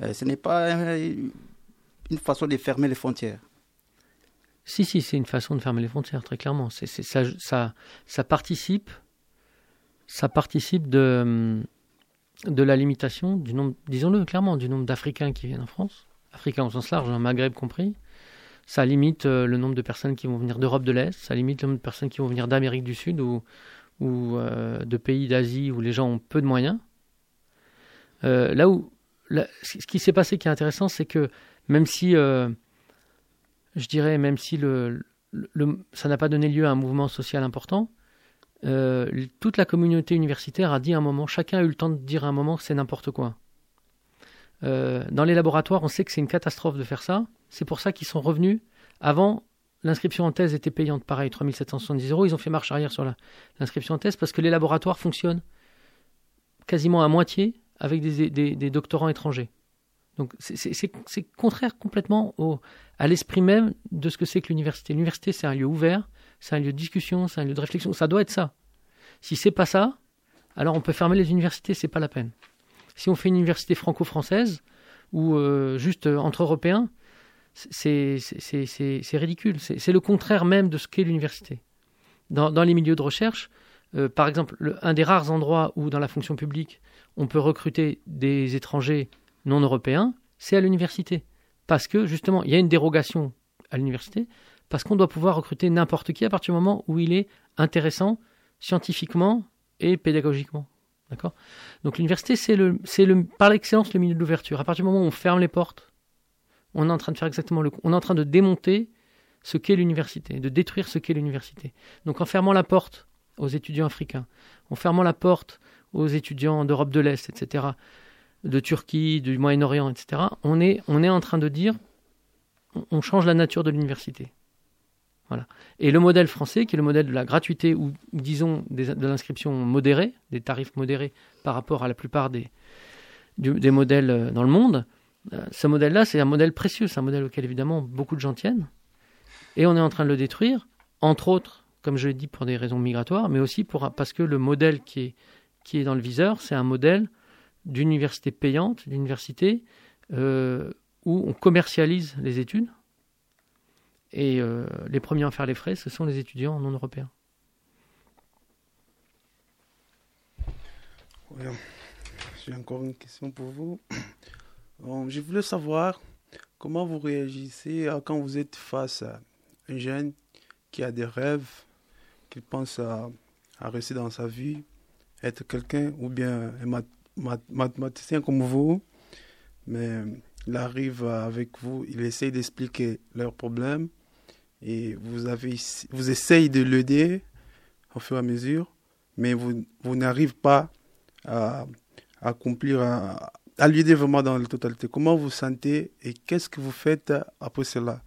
Ce n'est pas une façon de fermer les frontières. Si, si, c'est une façon de fermer les frontières, très clairement. Ça, ça, ça participe, ça participe de, de la limitation du nombre, disons-le clairement, du nombre d'Africains qui viennent en France, Africains au sens large, un Maghreb compris. Ça limite euh, le nombre de personnes qui vont venir d'Europe de l'Est, ça limite le nombre de personnes qui vont venir d'Amérique du Sud ou, ou de pays d'Asie où les gens ont peu de moyens. là où ce qui s'est passé qui est intéressant, c'est que même si, je dirais, même si le, ça n'a pas donné lieu à un mouvement social important, toute la communauté universitaire a dit un moment, chacun a eu le temps de dire un moment que c'est n'importe quoi. dans les laboratoires, on sait que c'est une catastrophe de faire ça. C'est pour ça qu'ils sont revenus. Avant, l'inscription en thèse était payante, pareil, 3770 euros. Ils ont fait marche arrière sur l'inscription en thèse parce que les laboratoires fonctionnent quasiment à moitié avec des, doctorants étrangers. Donc c'est contraire complètement à l'esprit même de ce que c'est que l'université. L'université, c'est un lieu ouvert, c'est un lieu de discussion, c'est un lieu de réflexion. Ça doit être ça. Si c'est pas ça, alors on peut fermer les universités, c'est pas la peine. Si on fait une université franco-française ou euh, juste euh, entre Européens, c'est ridicule. C'est le contraire même de ce qu'est l'université. Dans, les milieux de recherche, euh, par exemple, un des rares endroits où dans la fonction publique on peut recruter des étrangers non européens, c'est à l'université. Parce que justement, il y a une dérogation à l'université, parce qu'on doit pouvoir recruter n'importe qui à partir du moment où il est intéressant scientifiquement et pédagogiquement. D'accord? Donc l'université, c'est le, le, par l'excellence le milieu de l'ouverture. À partir du moment où on ferme les portes on est en train de faire exactement le on est en train de démonter ce qu'est l'université, de détruire ce qu'est l'université. Donc en fermant la porte aux étudiants africains, en fermant la porte aux étudiants d'Europe de l'Est, etc., de Turquie, du Moyen-Orient, etc., on est, on est en train de dire on change la nature de l'université. Voilà. Et le modèle français, qui est le modèle de la gratuité ou, disons de l'inscription modérée, des tarifs modérés par rapport à la plupart des, modèles euh, dans le monde, euh, ce modèle-là, c'est un modèle précieux, c'est un modèle auquel évidemment beaucoup de gens tiennent. Et on est en train de le détruire, entre autres, comme je l'ai dit, pour des raisons migratoires, mais aussi pour, parce que le modèle qui est, qui est dans le viseur, c'est un modèle d'université payante, d'université euh, où on commercialise les études. Et euh, les premiers à faire les frais, ce sont les étudiants non européens. J'ai encore une question pour vous. Je voulais savoir comment vous réagissez quand vous êtes face à un jeune qui a des rêves, qui pense à, rester dans sa vie, être quelqu'un ou bien un mathématicien comme vous, mais il arrive avec vous, il essaye d'expliquer leurs problèmes et vous, avez, vous essayez de l'aider au fur et à mesure, mais vous, vous n'arrivez pas à, accomplir, un à l'idée vraiment dans la totalité. Comment vous sentez et qu'est-ce que vous faites après cela?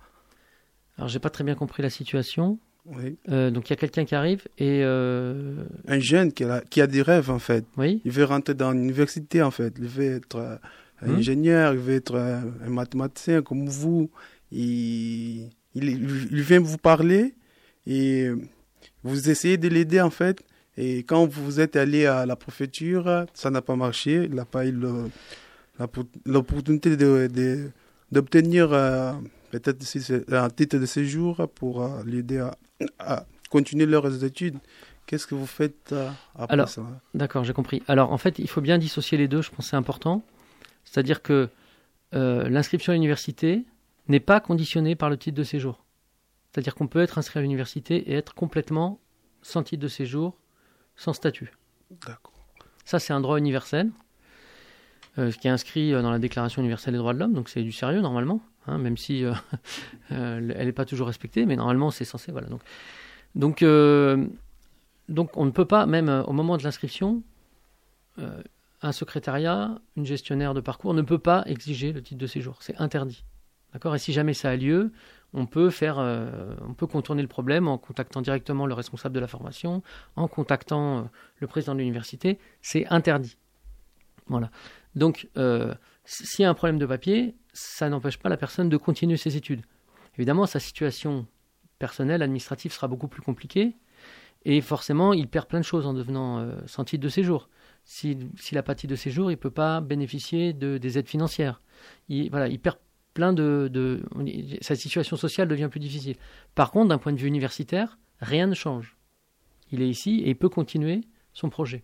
Alors, j'ai pas très bien compris la situation. Oui. Euh, donc, il y a quelqu'un qui arrive et. Euh, un jeune qui a, qui a des rêves, en fait. Oui. Il veut rentrer dans l'université, en fait. Il veut être euh, un hmm. ingénieur, il veut être un mathématicien comme vous. Il, il, il vient vous parler et vous essayez de l'aider, en fait. Et quand vous êtes allé à la préfecture, ça n'a pas marché. Il n'a pas eu l'opportunité d'obtenir euh, peut-être un titre de séjour pour euh, l'aider à, continuer leurs études. Qu'est-ce que vous faites euh, après Alors, ça? D'accord, j'ai compris. Alors en fait, il faut bien dissocier les deux, je pense que c'est important. C'est-à-dire que l'inscription à l'université n'est pas conditionnée par le titre de séjour. C'est-à-dire qu'on peut être inscrit à l'université et être complètement sans titre de séjour sans statut. Ça, c'est un droit universel, euh, qui est inscrit euh, dans la Déclaration universelle des droits de l'homme, donc c'est du sérieux normalement, hein, même si euh, elle n'est pas toujours respectée, mais normalement c'est censé. Voilà. Donc, donc, donc on ne peut pas, même au moment de l'inscription, un secrétariat, une gestionnaire de parcours ne peut pas exiger le titre de séjour. C'est interdit. D'accord Et si jamais ça a lieu, on peut faire, euh, on peut contourner le problème en contactant directement le responsable de la formation, en contactant euh, le président de l'université. C'est interdit. Voilà. Donc, euh, s'il y a un problème de papier, ça n'empêche pas la personne de continuer ses études. Évidemment, sa situation personnelle, administrative sera beaucoup plus compliquée. Et forcément, il perd plein de choses en devenant sans titre de séjour. S'il n'a pas titre de séjour, il ne peut pas bénéficier de, des aides financières. Il, voilà, il perd plein de, Sa situation sociale devient plus difficile. Par contre, d'un point de vue universitaire, rien ne change. Il est ici et il peut continuer son projet.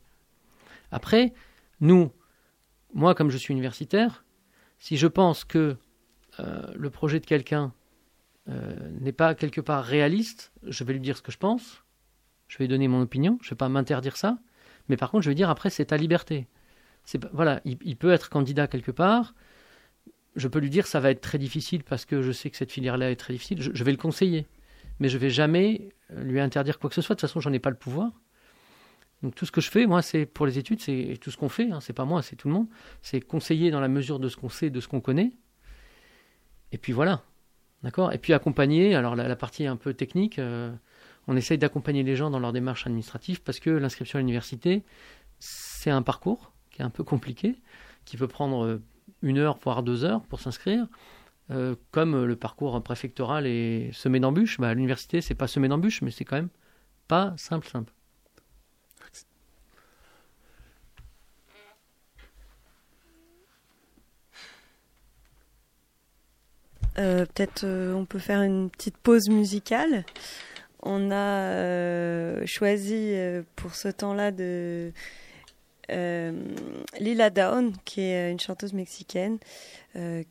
Après, nous, moi comme je suis universitaire, si je pense que euh, le projet de quelqu'un euh, n'est pas quelque part réaliste, je vais lui dire ce que je pense, je vais donner mon opinion, je ne vais pas m'interdire ça, mais par contre, je vais dire après, c'est ta liberté. Voilà, il, peut être candidat quelque part. Je peux lui dire ça va être très difficile parce que je sais que cette filière-là est très difficile. Je, vais le conseiller, mais je vais jamais lui interdire quoi que ce soit. De toute façon, j'en ai pas le pouvoir. Donc tout ce que je fais, moi, c'est pour les études, c'est tout ce qu'on fait. Hein, c'est pas moi, c'est tout le monde. C'est conseiller dans la mesure de ce qu'on sait, de ce qu'on connaît. Et puis voilà, d'accord? Et puis accompagner. Alors la, partie un peu technique. Euh, on essaye d'accompagner les gens dans leur démarche administrative parce que l'inscription à l'université, c'est un parcours qui est un peu compliqué, qui peut prendre euh, une heure, voire deux heures pour s'inscrire. Euh, comme le parcours préfectoral est semé d'embûches, bah, à l'université, c'est pas semé d'embûches, mais c'est quand même pas simple, simple. Euh, peut-être on peut faire une petite pause musicale on a euh, choisi euh, pour ce temps-là de euh, Lila Down, qui est une chanteuse mexicaine,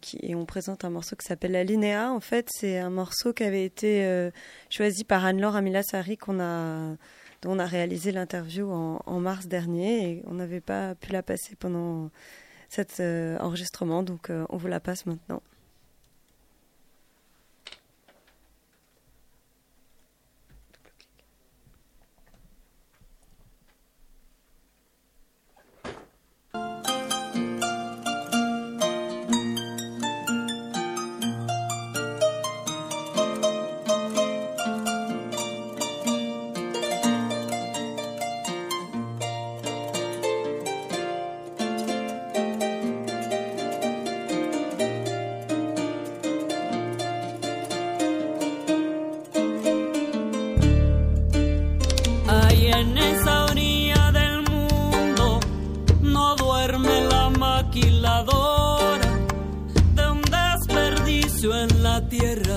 qui, et on présente un morceau qui s'appelle La Linéa. En fait, c'est un morceau qui avait été choisi par Anne-Laure Amilasari, dont on a réalisé l'interview en, en, mars dernier, et on n'avait pas pu la passer pendant cet enregistrement, donc on vous la passe maintenant. tierra.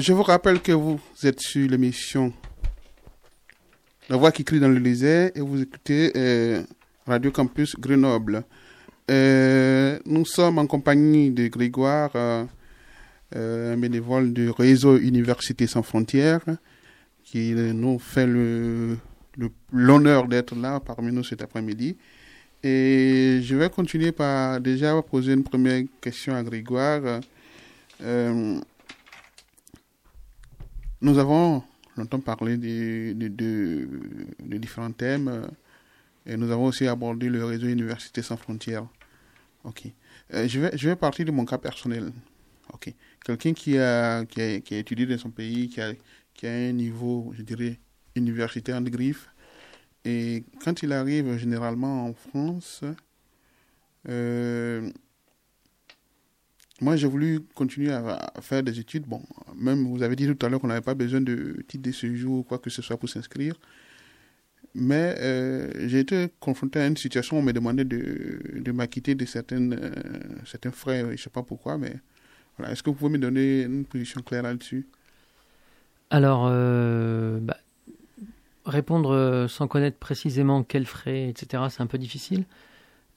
Je vous rappelle que vous êtes sur l'émission La Voix qui crie dans le désert et vous écoutez euh, Radio Campus Grenoble. Euh, nous sommes en compagnie de Grégoire, euh, euh, un bénévole du réseau Université sans frontières, qui nous fait l'honneur d'être là parmi nous cet après-midi. Et je vais continuer par déjà poser une première question à Grégoire. Nous avons longtemps parlé de, différents thèmes euh, et nous avons aussi abordé le réseau Université sans frontières. Ok. Euh, je, vais, partir de mon cas personnel. Ok. Quelqu'un qui a, étudié dans son pays, qui a, qui a un niveau, je dirais, universitaire de griffe. Et quand il arrive généralement en France, euh, moi j'ai voulu continuer à, faire des études. Bon, même vous avez dit tout à l'heure qu'on n'avait pas besoin de titre de séjour ou quoi que ce soit pour s'inscrire. Mais euh, j'ai été confronté à une situation où on me demandait de, de m'acquitter de certaines, euh, certains frais. Je ne sais pas pourquoi, mais voilà. Est-ce que vous pouvez me donner une position claire là-dessus? Alors, euh, bah, répondre sans connaître précisément quels frais, etc., c'est un peu difficile.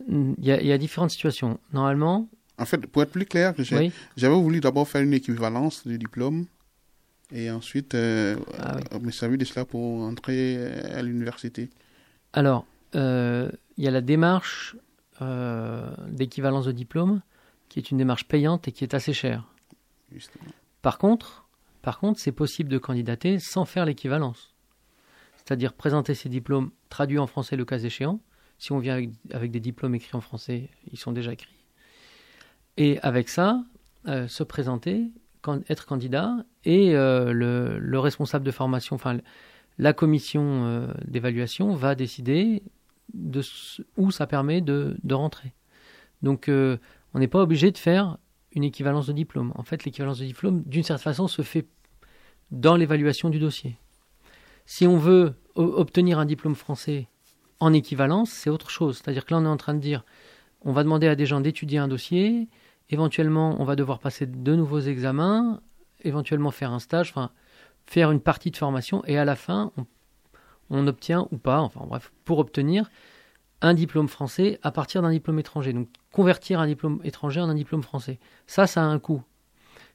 Il y a différentes situations. Normalement, En fait, pour être plus clair, Oui. j'avais voulu d'abord faire une équivalence du diplôme et ensuite euh, Ah oui. euh, me servir de cela pour entrer euh, à l'université. Alors, euh, il y a la démarche euh, d'équivalence de diplôme, qui est une démarche payante et qui est assez chère. Justement. Par contre, par contre, c'est possible de candidater sans faire l'équivalence. C'est-à-dire présenter ses diplômes traduits en français le cas échéant. Si on vient avec, avec des diplômes écrits en français, ils sont déjà écrits. Et avec ça, euh, se présenter, être candidat, et euh, le, le responsable de formation, enfin la commission euh, d'évaluation va décider de où ça permet de, de rentrer. Donc on n'est pas obligé de faire une équivalence de diplôme. En fait, l'équivalence de diplôme, d'une certaine façon, se fait dans l'évaluation du dossier. Si on veut obtenir un diplôme français en équivalence, c'est autre chose. C'est-à-dire que là, on est en train de dire, on va demander à des gens d'étudier un dossier, éventuellement, on va devoir passer de nouveaux examens, éventuellement faire un stage, faire une partie de formation, et à la fin, on, obtient ou pas, enfin bref, pour obtenir un diplôme français à partir d'un diplôme étranger. Donc, convertir un diplôme étranger en un diplôme français. Ça, ça a un coût.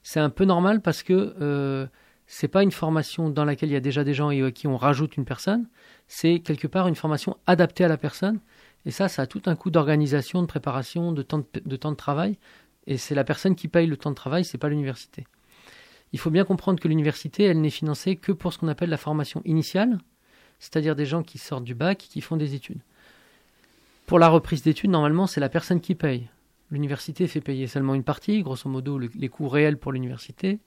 C'est un peu normal parce que euh, c'est pas une formation dans laquelle il y a déjà des gens et à qui on rajoute une personne. C'est quelque part une formation adaptée à la personne. Et ça, ça a tout un coût d'organisation, de préparation, de temps de, travail. Et c'est la personne qui paye le temps de travail, c'est pas l'université. Il faut bien comprendre que l'université, elle n'est financée que pour ce qu'on appelle la formation initiale, c'est-à-dire des gens qui sortent du bac, qui font des études. Pour la reprise d'études, normalement, c'est la personne qui paye. L'université fait payer seulement une partie, grosso modo le- les coûts réels pour l'université.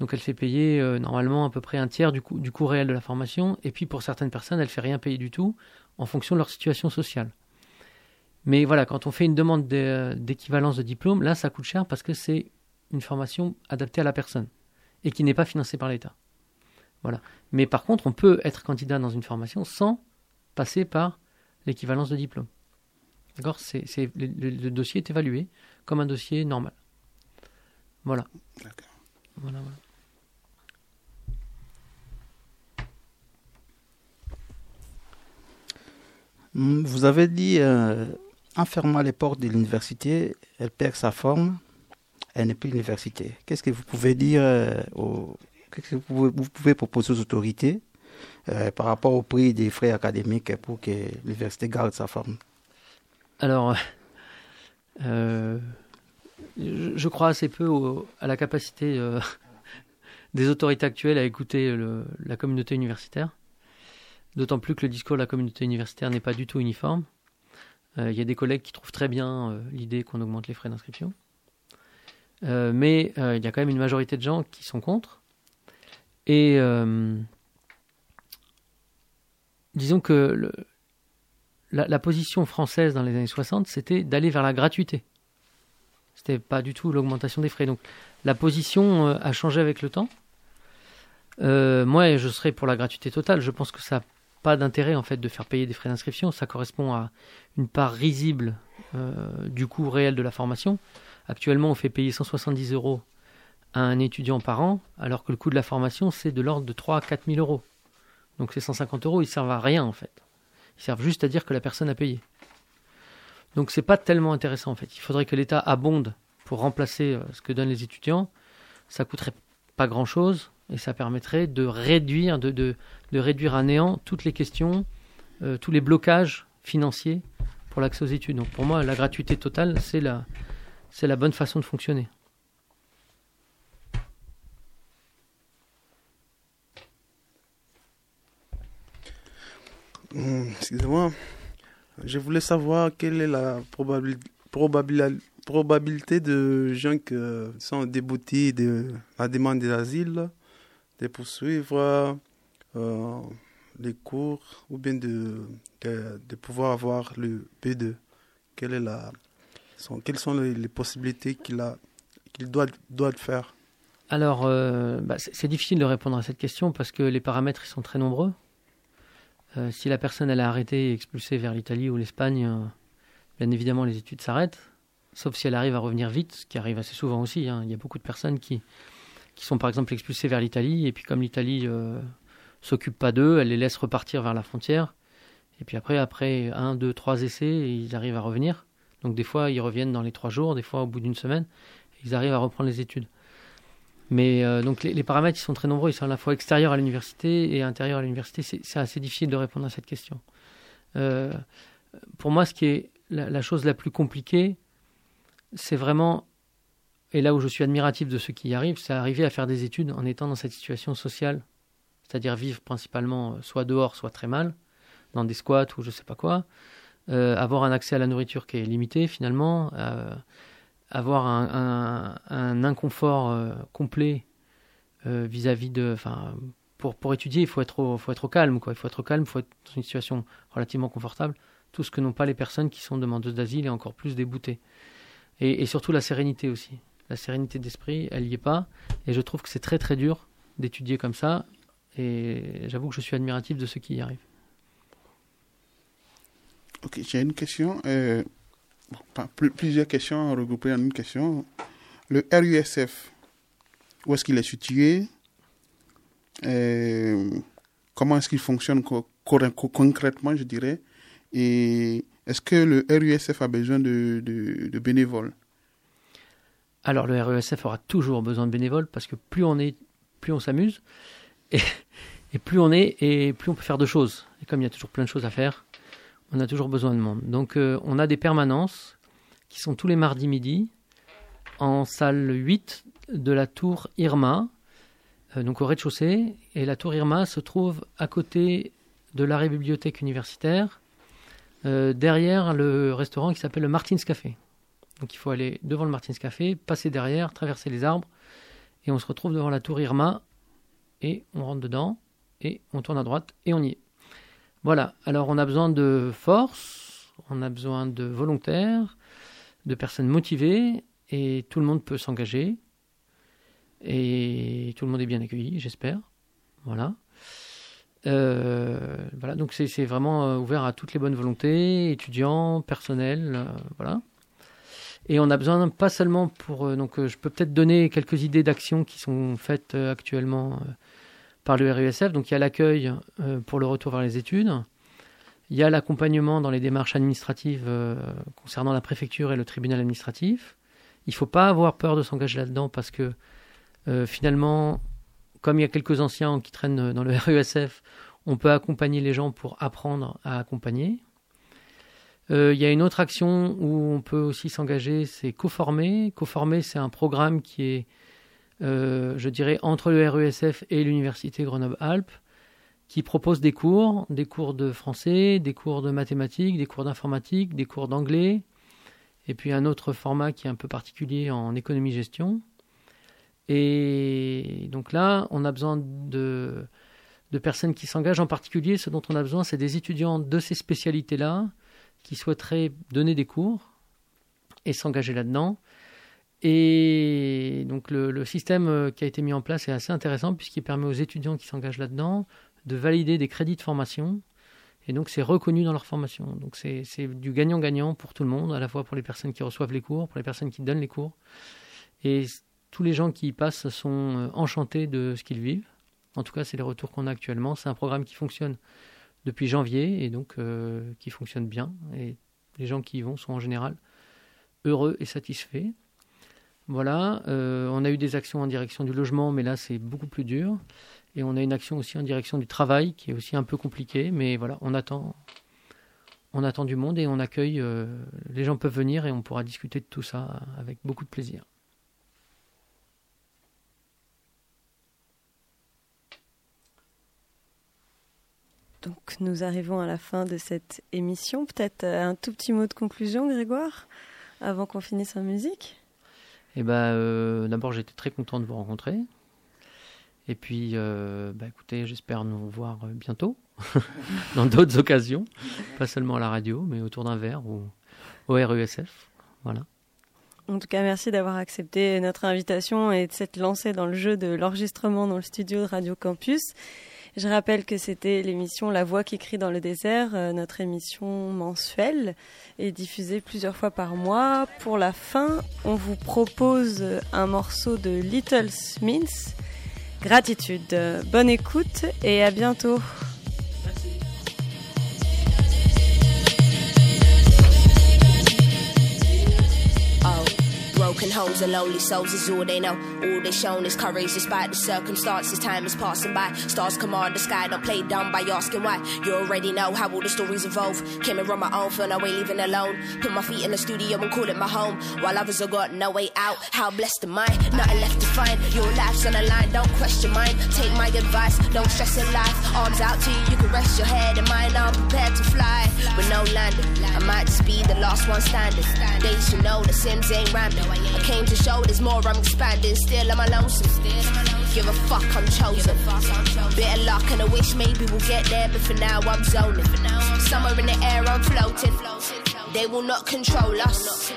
Donc elle fait payer euh, normalement à peu près un tiers du coût, du coût réel de la formation. Et puis pour certaines personnes, elle fait rien payer du tout en fonction de leur situation sociale. Mais voilà, quand on fait une demande de- d'équivalence de diplôme, là ça coûte cher parce que c'est une formation adaptée à la personne et qui n'est pas financée par l'État. Voilà. Mais par contre, on peut être candidat dans une formation sans passer par l'équivalence de diplôme. D'accord? C'est, le, le- le dossier est évalué comme un dossier normal. Voilà. D'accord. Voilà, voilà. Vous avez dit, euh, en fermant les portes de l'université, elle perd sa forme, elle n'est plus l'université. Qu'est-ce que vous pouvez dire, euh, aux- qu'est-ce que vous pouvez, proposer aux autorités euh, par rapport au prix des frais académiques pour que l'université garde sa forme? Alors, euh, je, crois assez peu à la capacité des autorités actuelles à écouter la communauté universitaire. D'autant plus que le discours de la communauté universitaire n'est pas du tout uniforme. Euh, Il y a des collègues qui trouvent très bien euh, l'idée qu'on augmente les frais d'inscription. Euh, mais il y a quand même une majorité de gens qui sont contre. Et disons que la, position française dans les années 60, c'était d'aller vers la gratuité. C'était pas du tout l'augmentation des frais. Donc la position a changé avec le temps. Moi, je serais pour la gratuité totale. Je pense que ça pas d'intérêt en fait de faire payer des frais d'inscription. Ça correspond à une part risible euh, du coût réel de la formation. Actuellement, on fait payer 170 euros à un étudiant par an, alors que le coût de la formation, c'est de l'ordre de 3 à 4 000 euros. Donc ces 150 euros, ils servent à rien en fait. Ils servent juste à dire que la personne a payé. Donc c'est pas tellement intéressant en fait. Il faudrait que l'État abonde pour remplacer euh, ce que donnent les étudiants. Ça coûterait pas grand chose et ça permettrait de réduire, de, de, de réduire à néant toutes les questions, euh, tous les blocages financiers pour l'accès aux études. Donc pour moi, la gratuité totale, c'est la, c'est la bonne façon de fonctionner. Hum, Excusez-moi. Je voulais savoir quelle est la probabil- probabili- probabilité de gens qui sont déboutés de la demande d'asile de poursuivre euh, les cours ou bien de, de, pouvoir avoir le B2. Quelle est la, sont, quelles sont les, possibilités qu'il qu'il doit, doit faire? Alors, euh, bah, c'est difficile de répondre à cette question parce que les paramètres ils sont très nombreux. Euh, si la personne elle est arrêtée et expulsée vers l'Italie ou l'Espagne, bien évidemment les études s'arrêtent, sauf si elle arrive à revenir vite, ce qui arrive assez souvent aussi. hein. Il y a beaucoup de personnes qui, qui sont par exemple expulsées vers l'Italie et puis comme l'Italie euh, s'occupe pas d'eux, elle les laisse repartir vers la frontière. Et puis après, après un, deux, trois essais, ils arrivent à revenir. Donc des fois, ils reviennent dans les trois jours, des fois au bout d'une semaine, ils arrivent à reprendre les études. Mais euh, donc les, paramètres ils sont très nombreux, ils sont à la fois extérieurs à l'université et intérieurs à l'université. C'est assez difficile de répondre à cette question. Euh, pour moi, ce qui est la chose la plus compliquée, c'est vraiment, et là où je suis admiratif de ceux qui y arrivent, c'est arriver à faire des études en étant dans cette situation sociale, c'est-à-dire vivre principalement euh, soit dehors, soit très mal, dans des squats ou je sais pas quoi, euh, avoir un accès à la nourriture qui est limité finalement, euh, avoir un, inconfort complet vis-à-vis de, pour, pour étudier, il faut être au, faut être calme, quoi. Il faut être au calme, il faut être dans une situation relativement confortable. Tout ce que n'ont pas les personnes qui sont demandeuses d'asile et encore plus déboutées. Et surtout la sérénité aussi. La sérénité d'esprit, elle n'y est pas. Et je trouve que c'est très très dur d'étudier comme ça. Et j'avoue que je suis admiratif de ceux qui y arrivent. Ok, j'ai une question. euh, plusieurs questions regroupées en une question. Le RUSF, où est-ce qu'il est situé? Euh, Comment est-ce qu'il fonctionne co- co- co- concrètement, je dirais? Et est-ce que le RUSF a besoin de bénévoles? Alors le RESF aura toujours besoin de bénévoles parce que plus on est, plus on s'amuse et, plus on est et plus on peut faire de choses. Et comme il y a toujours plein de choses à faire, on a toujours besoin de monde. Donc euh, on a des permanences qui sont tous les mardis midi en salle 8 de la tour Irma, euh, donc au rez-de-chaussée. Et la tour Irma se trouve à côté de l'arrêt bibliothèque universitaire, euh, derrière le restaurant qui s'appelle le Martins Café. Donc il faut aller devant le Martins Café, passer derrière, traverser les arbres, et on se retrouve devant la tour Irma, et on rentre dedans, et on tourne à droite, et on y est. Voilà, alors on a besoin de force, on a besoin de volontaires, de personnes motivées, et tout le monde peut s'engager, et tout le monde est bien accueilli, j'espère. Voilà. Euh, voilà, donc c'est vraiment euh, ouvert à toutes les bonnes volontés, étudiants, personnel, euh, voilà. Et on a besoin pas seulement pour euh, donc euh, je peux peut-être donner quelques idées d'actions qui sont faites euh, actuellement par le RUSF. Donc il y a l'accueil pour le retour vers les études, il y a l'accompagnement dans les démarches administratives concernant la préfecture et le tribunal administratif. Il faut pas avoir peur de s'engager là-dedans parce que finalement, comme il y a quelques anciens qui traînent dans le RUSF, on peut accompagner les gens pour apprendre à accompagner. Euh, il y a une autre action où on peut aussi s'engager, c'est Coformer. Coformer, c'est un programme qui est, euh, je dirais, entre le RESF et l'Université Grenoble-Alpes, qui propose des cours, des cours de français, des cours de mathématiques, des cours d'informatique, des cours d'anglais, et puis un autre format qui est un peu particulier en économie-gestion. Et donc là, on a besoin de, de personnes qui s'engagent. En particulier, ce dont on a besoin, c'est des étudiants de ces spécialités-là qui souhaiteraient donner des cours et s'engager là-dedans. Et donc le, système euh, qui a été mis en place est assez intéressant puisqu'il permet aux étudiants qui s'engagent là-dedans de valider des crédits de formation. Et donc c'est reconnu dans leur formation. Donc c'est du gagnant-gagnant pour tout le monde, à la fois pour les personnes qui reçoivent les cours, pour les personnes qui donnent les cours. Et tous les gens qui y passent sont enchantés de ce qu'ils vivent. En tout cas, c'est les retours qu'on a actuellement. C'est un programme qui fonctionne depuis janvier et donc qui fonctionne bien. Et les gens qui y vont sont en général heureux et satisfaits. Voilà, on a eu des actions en direction du logement, mais là c'est beaucoup plus dur. Et on a une action aussi en direction du travail qui est aussi un peu compliquée, mais voilà, on attend, on attend du monde et on accueille. Euh, les gens peuvent venir et on pourra discuter de tout ça avec beaucoup de plaisir. Donc nous arrivons à la fin de cette émission. Peut-être euh, un tout petit mot de conclusion, Grégoire, avant qu'on finisse en musique? Eh ben, euh, d'abord, j'étais très content de vous rencontrer. Et puis, euh, bah, écoutez, j'espère nous voir bientôt dans d'autres occasions, pas seulement à la radio, mais autour d'un verre ou au RESF. Voilà. En tout cas, merci d'avoir accepté notre invitation et de s'être lancé dans le jeu de l'enregistrement dans le studio de Radio Campus. Je rappelle que c'était l'émission La Voix qui crie dans le désert, euh, notre émission mensuelle et diffusée plusieurs fois par mois. Pour la fin, on vous propose un morceau de Little Smiths Gratitude. Bonne écoute et à bientôt. Broken homes and lonely souls is all they know. All they shown is courage despite the circumstances. Time is passing by. Stars come command the sky. Don't play dumb by asking why. You already know how all the stories evolve. Came and run my own, feel no way leaving alone. Put my feet in the studio and call it my home. While others have got no way out. How blessed am I? Nothing left to find. Your life's on the line. Don't question mine. Take my advice. Don't stress in life. Arms out to you. You can rest your head in mine. I'm prepared to fly. With no landing. I might just be the last one standing. Days you know the Sims ain't random. I came to show there's more, I'm expanding. Still, I'm lonesome. Give a fuck, I'm chosen. Bit of luck and I wish maybe we'll get there, but for now I'm zoning. Somewhere in the air, I'm floating. They will not control us.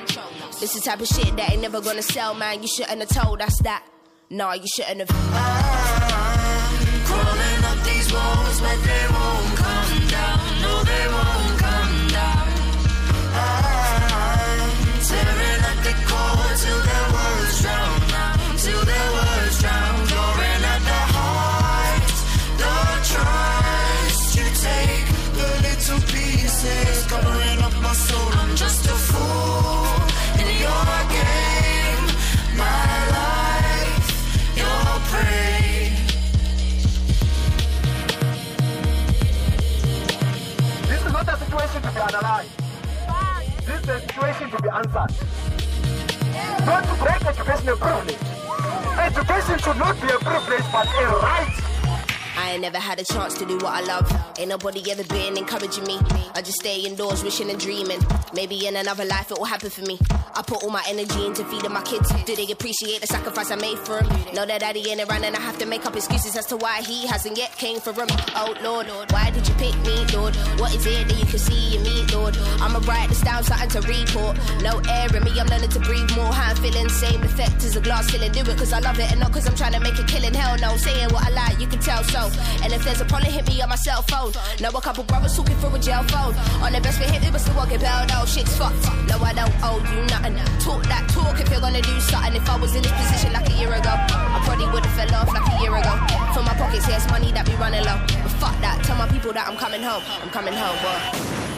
This is type of shit that ain't never gonna sell, man. You shouldn't have told us that. Nah, you shouldn't have. I'm crawling up these walls, but they won't come down. No, they won't analyzed. This is a situation to be answered. Not to break educational privilege. Education should not be a privilege but a right. I ain't never had a chance to do what I love. Ain't nobody ever been encouraging me. I just stay indoors, wishing and dreaming. Maybe in another life it will happen for me. I put all my energy into feeding my kids. Do they appreciate the sacrifice I made for them? Know that daddy ain't around and I have to make up excuses as to why he hasn't yet came for them. Oh Lord, why did you pick me, Lord? What is it that you can see in me, Lord? I'ma write this down, something to report. No air in me, I'm learning to breathe more. How I'm feeling, same effect as a glass ceiling. Do it cause I love it and not cause I'm trying to make a killing. Hell no, saying what I like, you can tell so. And if there's a problem, hit me on my cell phone. Know a couple brothers talking for a jail phone. On the best behavior, but still won't get bailed out. Shit's fucked. No, I don't owe you nothing. Talk that talk if you're gonna do something. If I was in this position like a year ago, I probably would have fell off like a year ago. From my pockets, here's money that be running low. But fuck that. Tell my people that I'm coming home. I'm coming home, boy.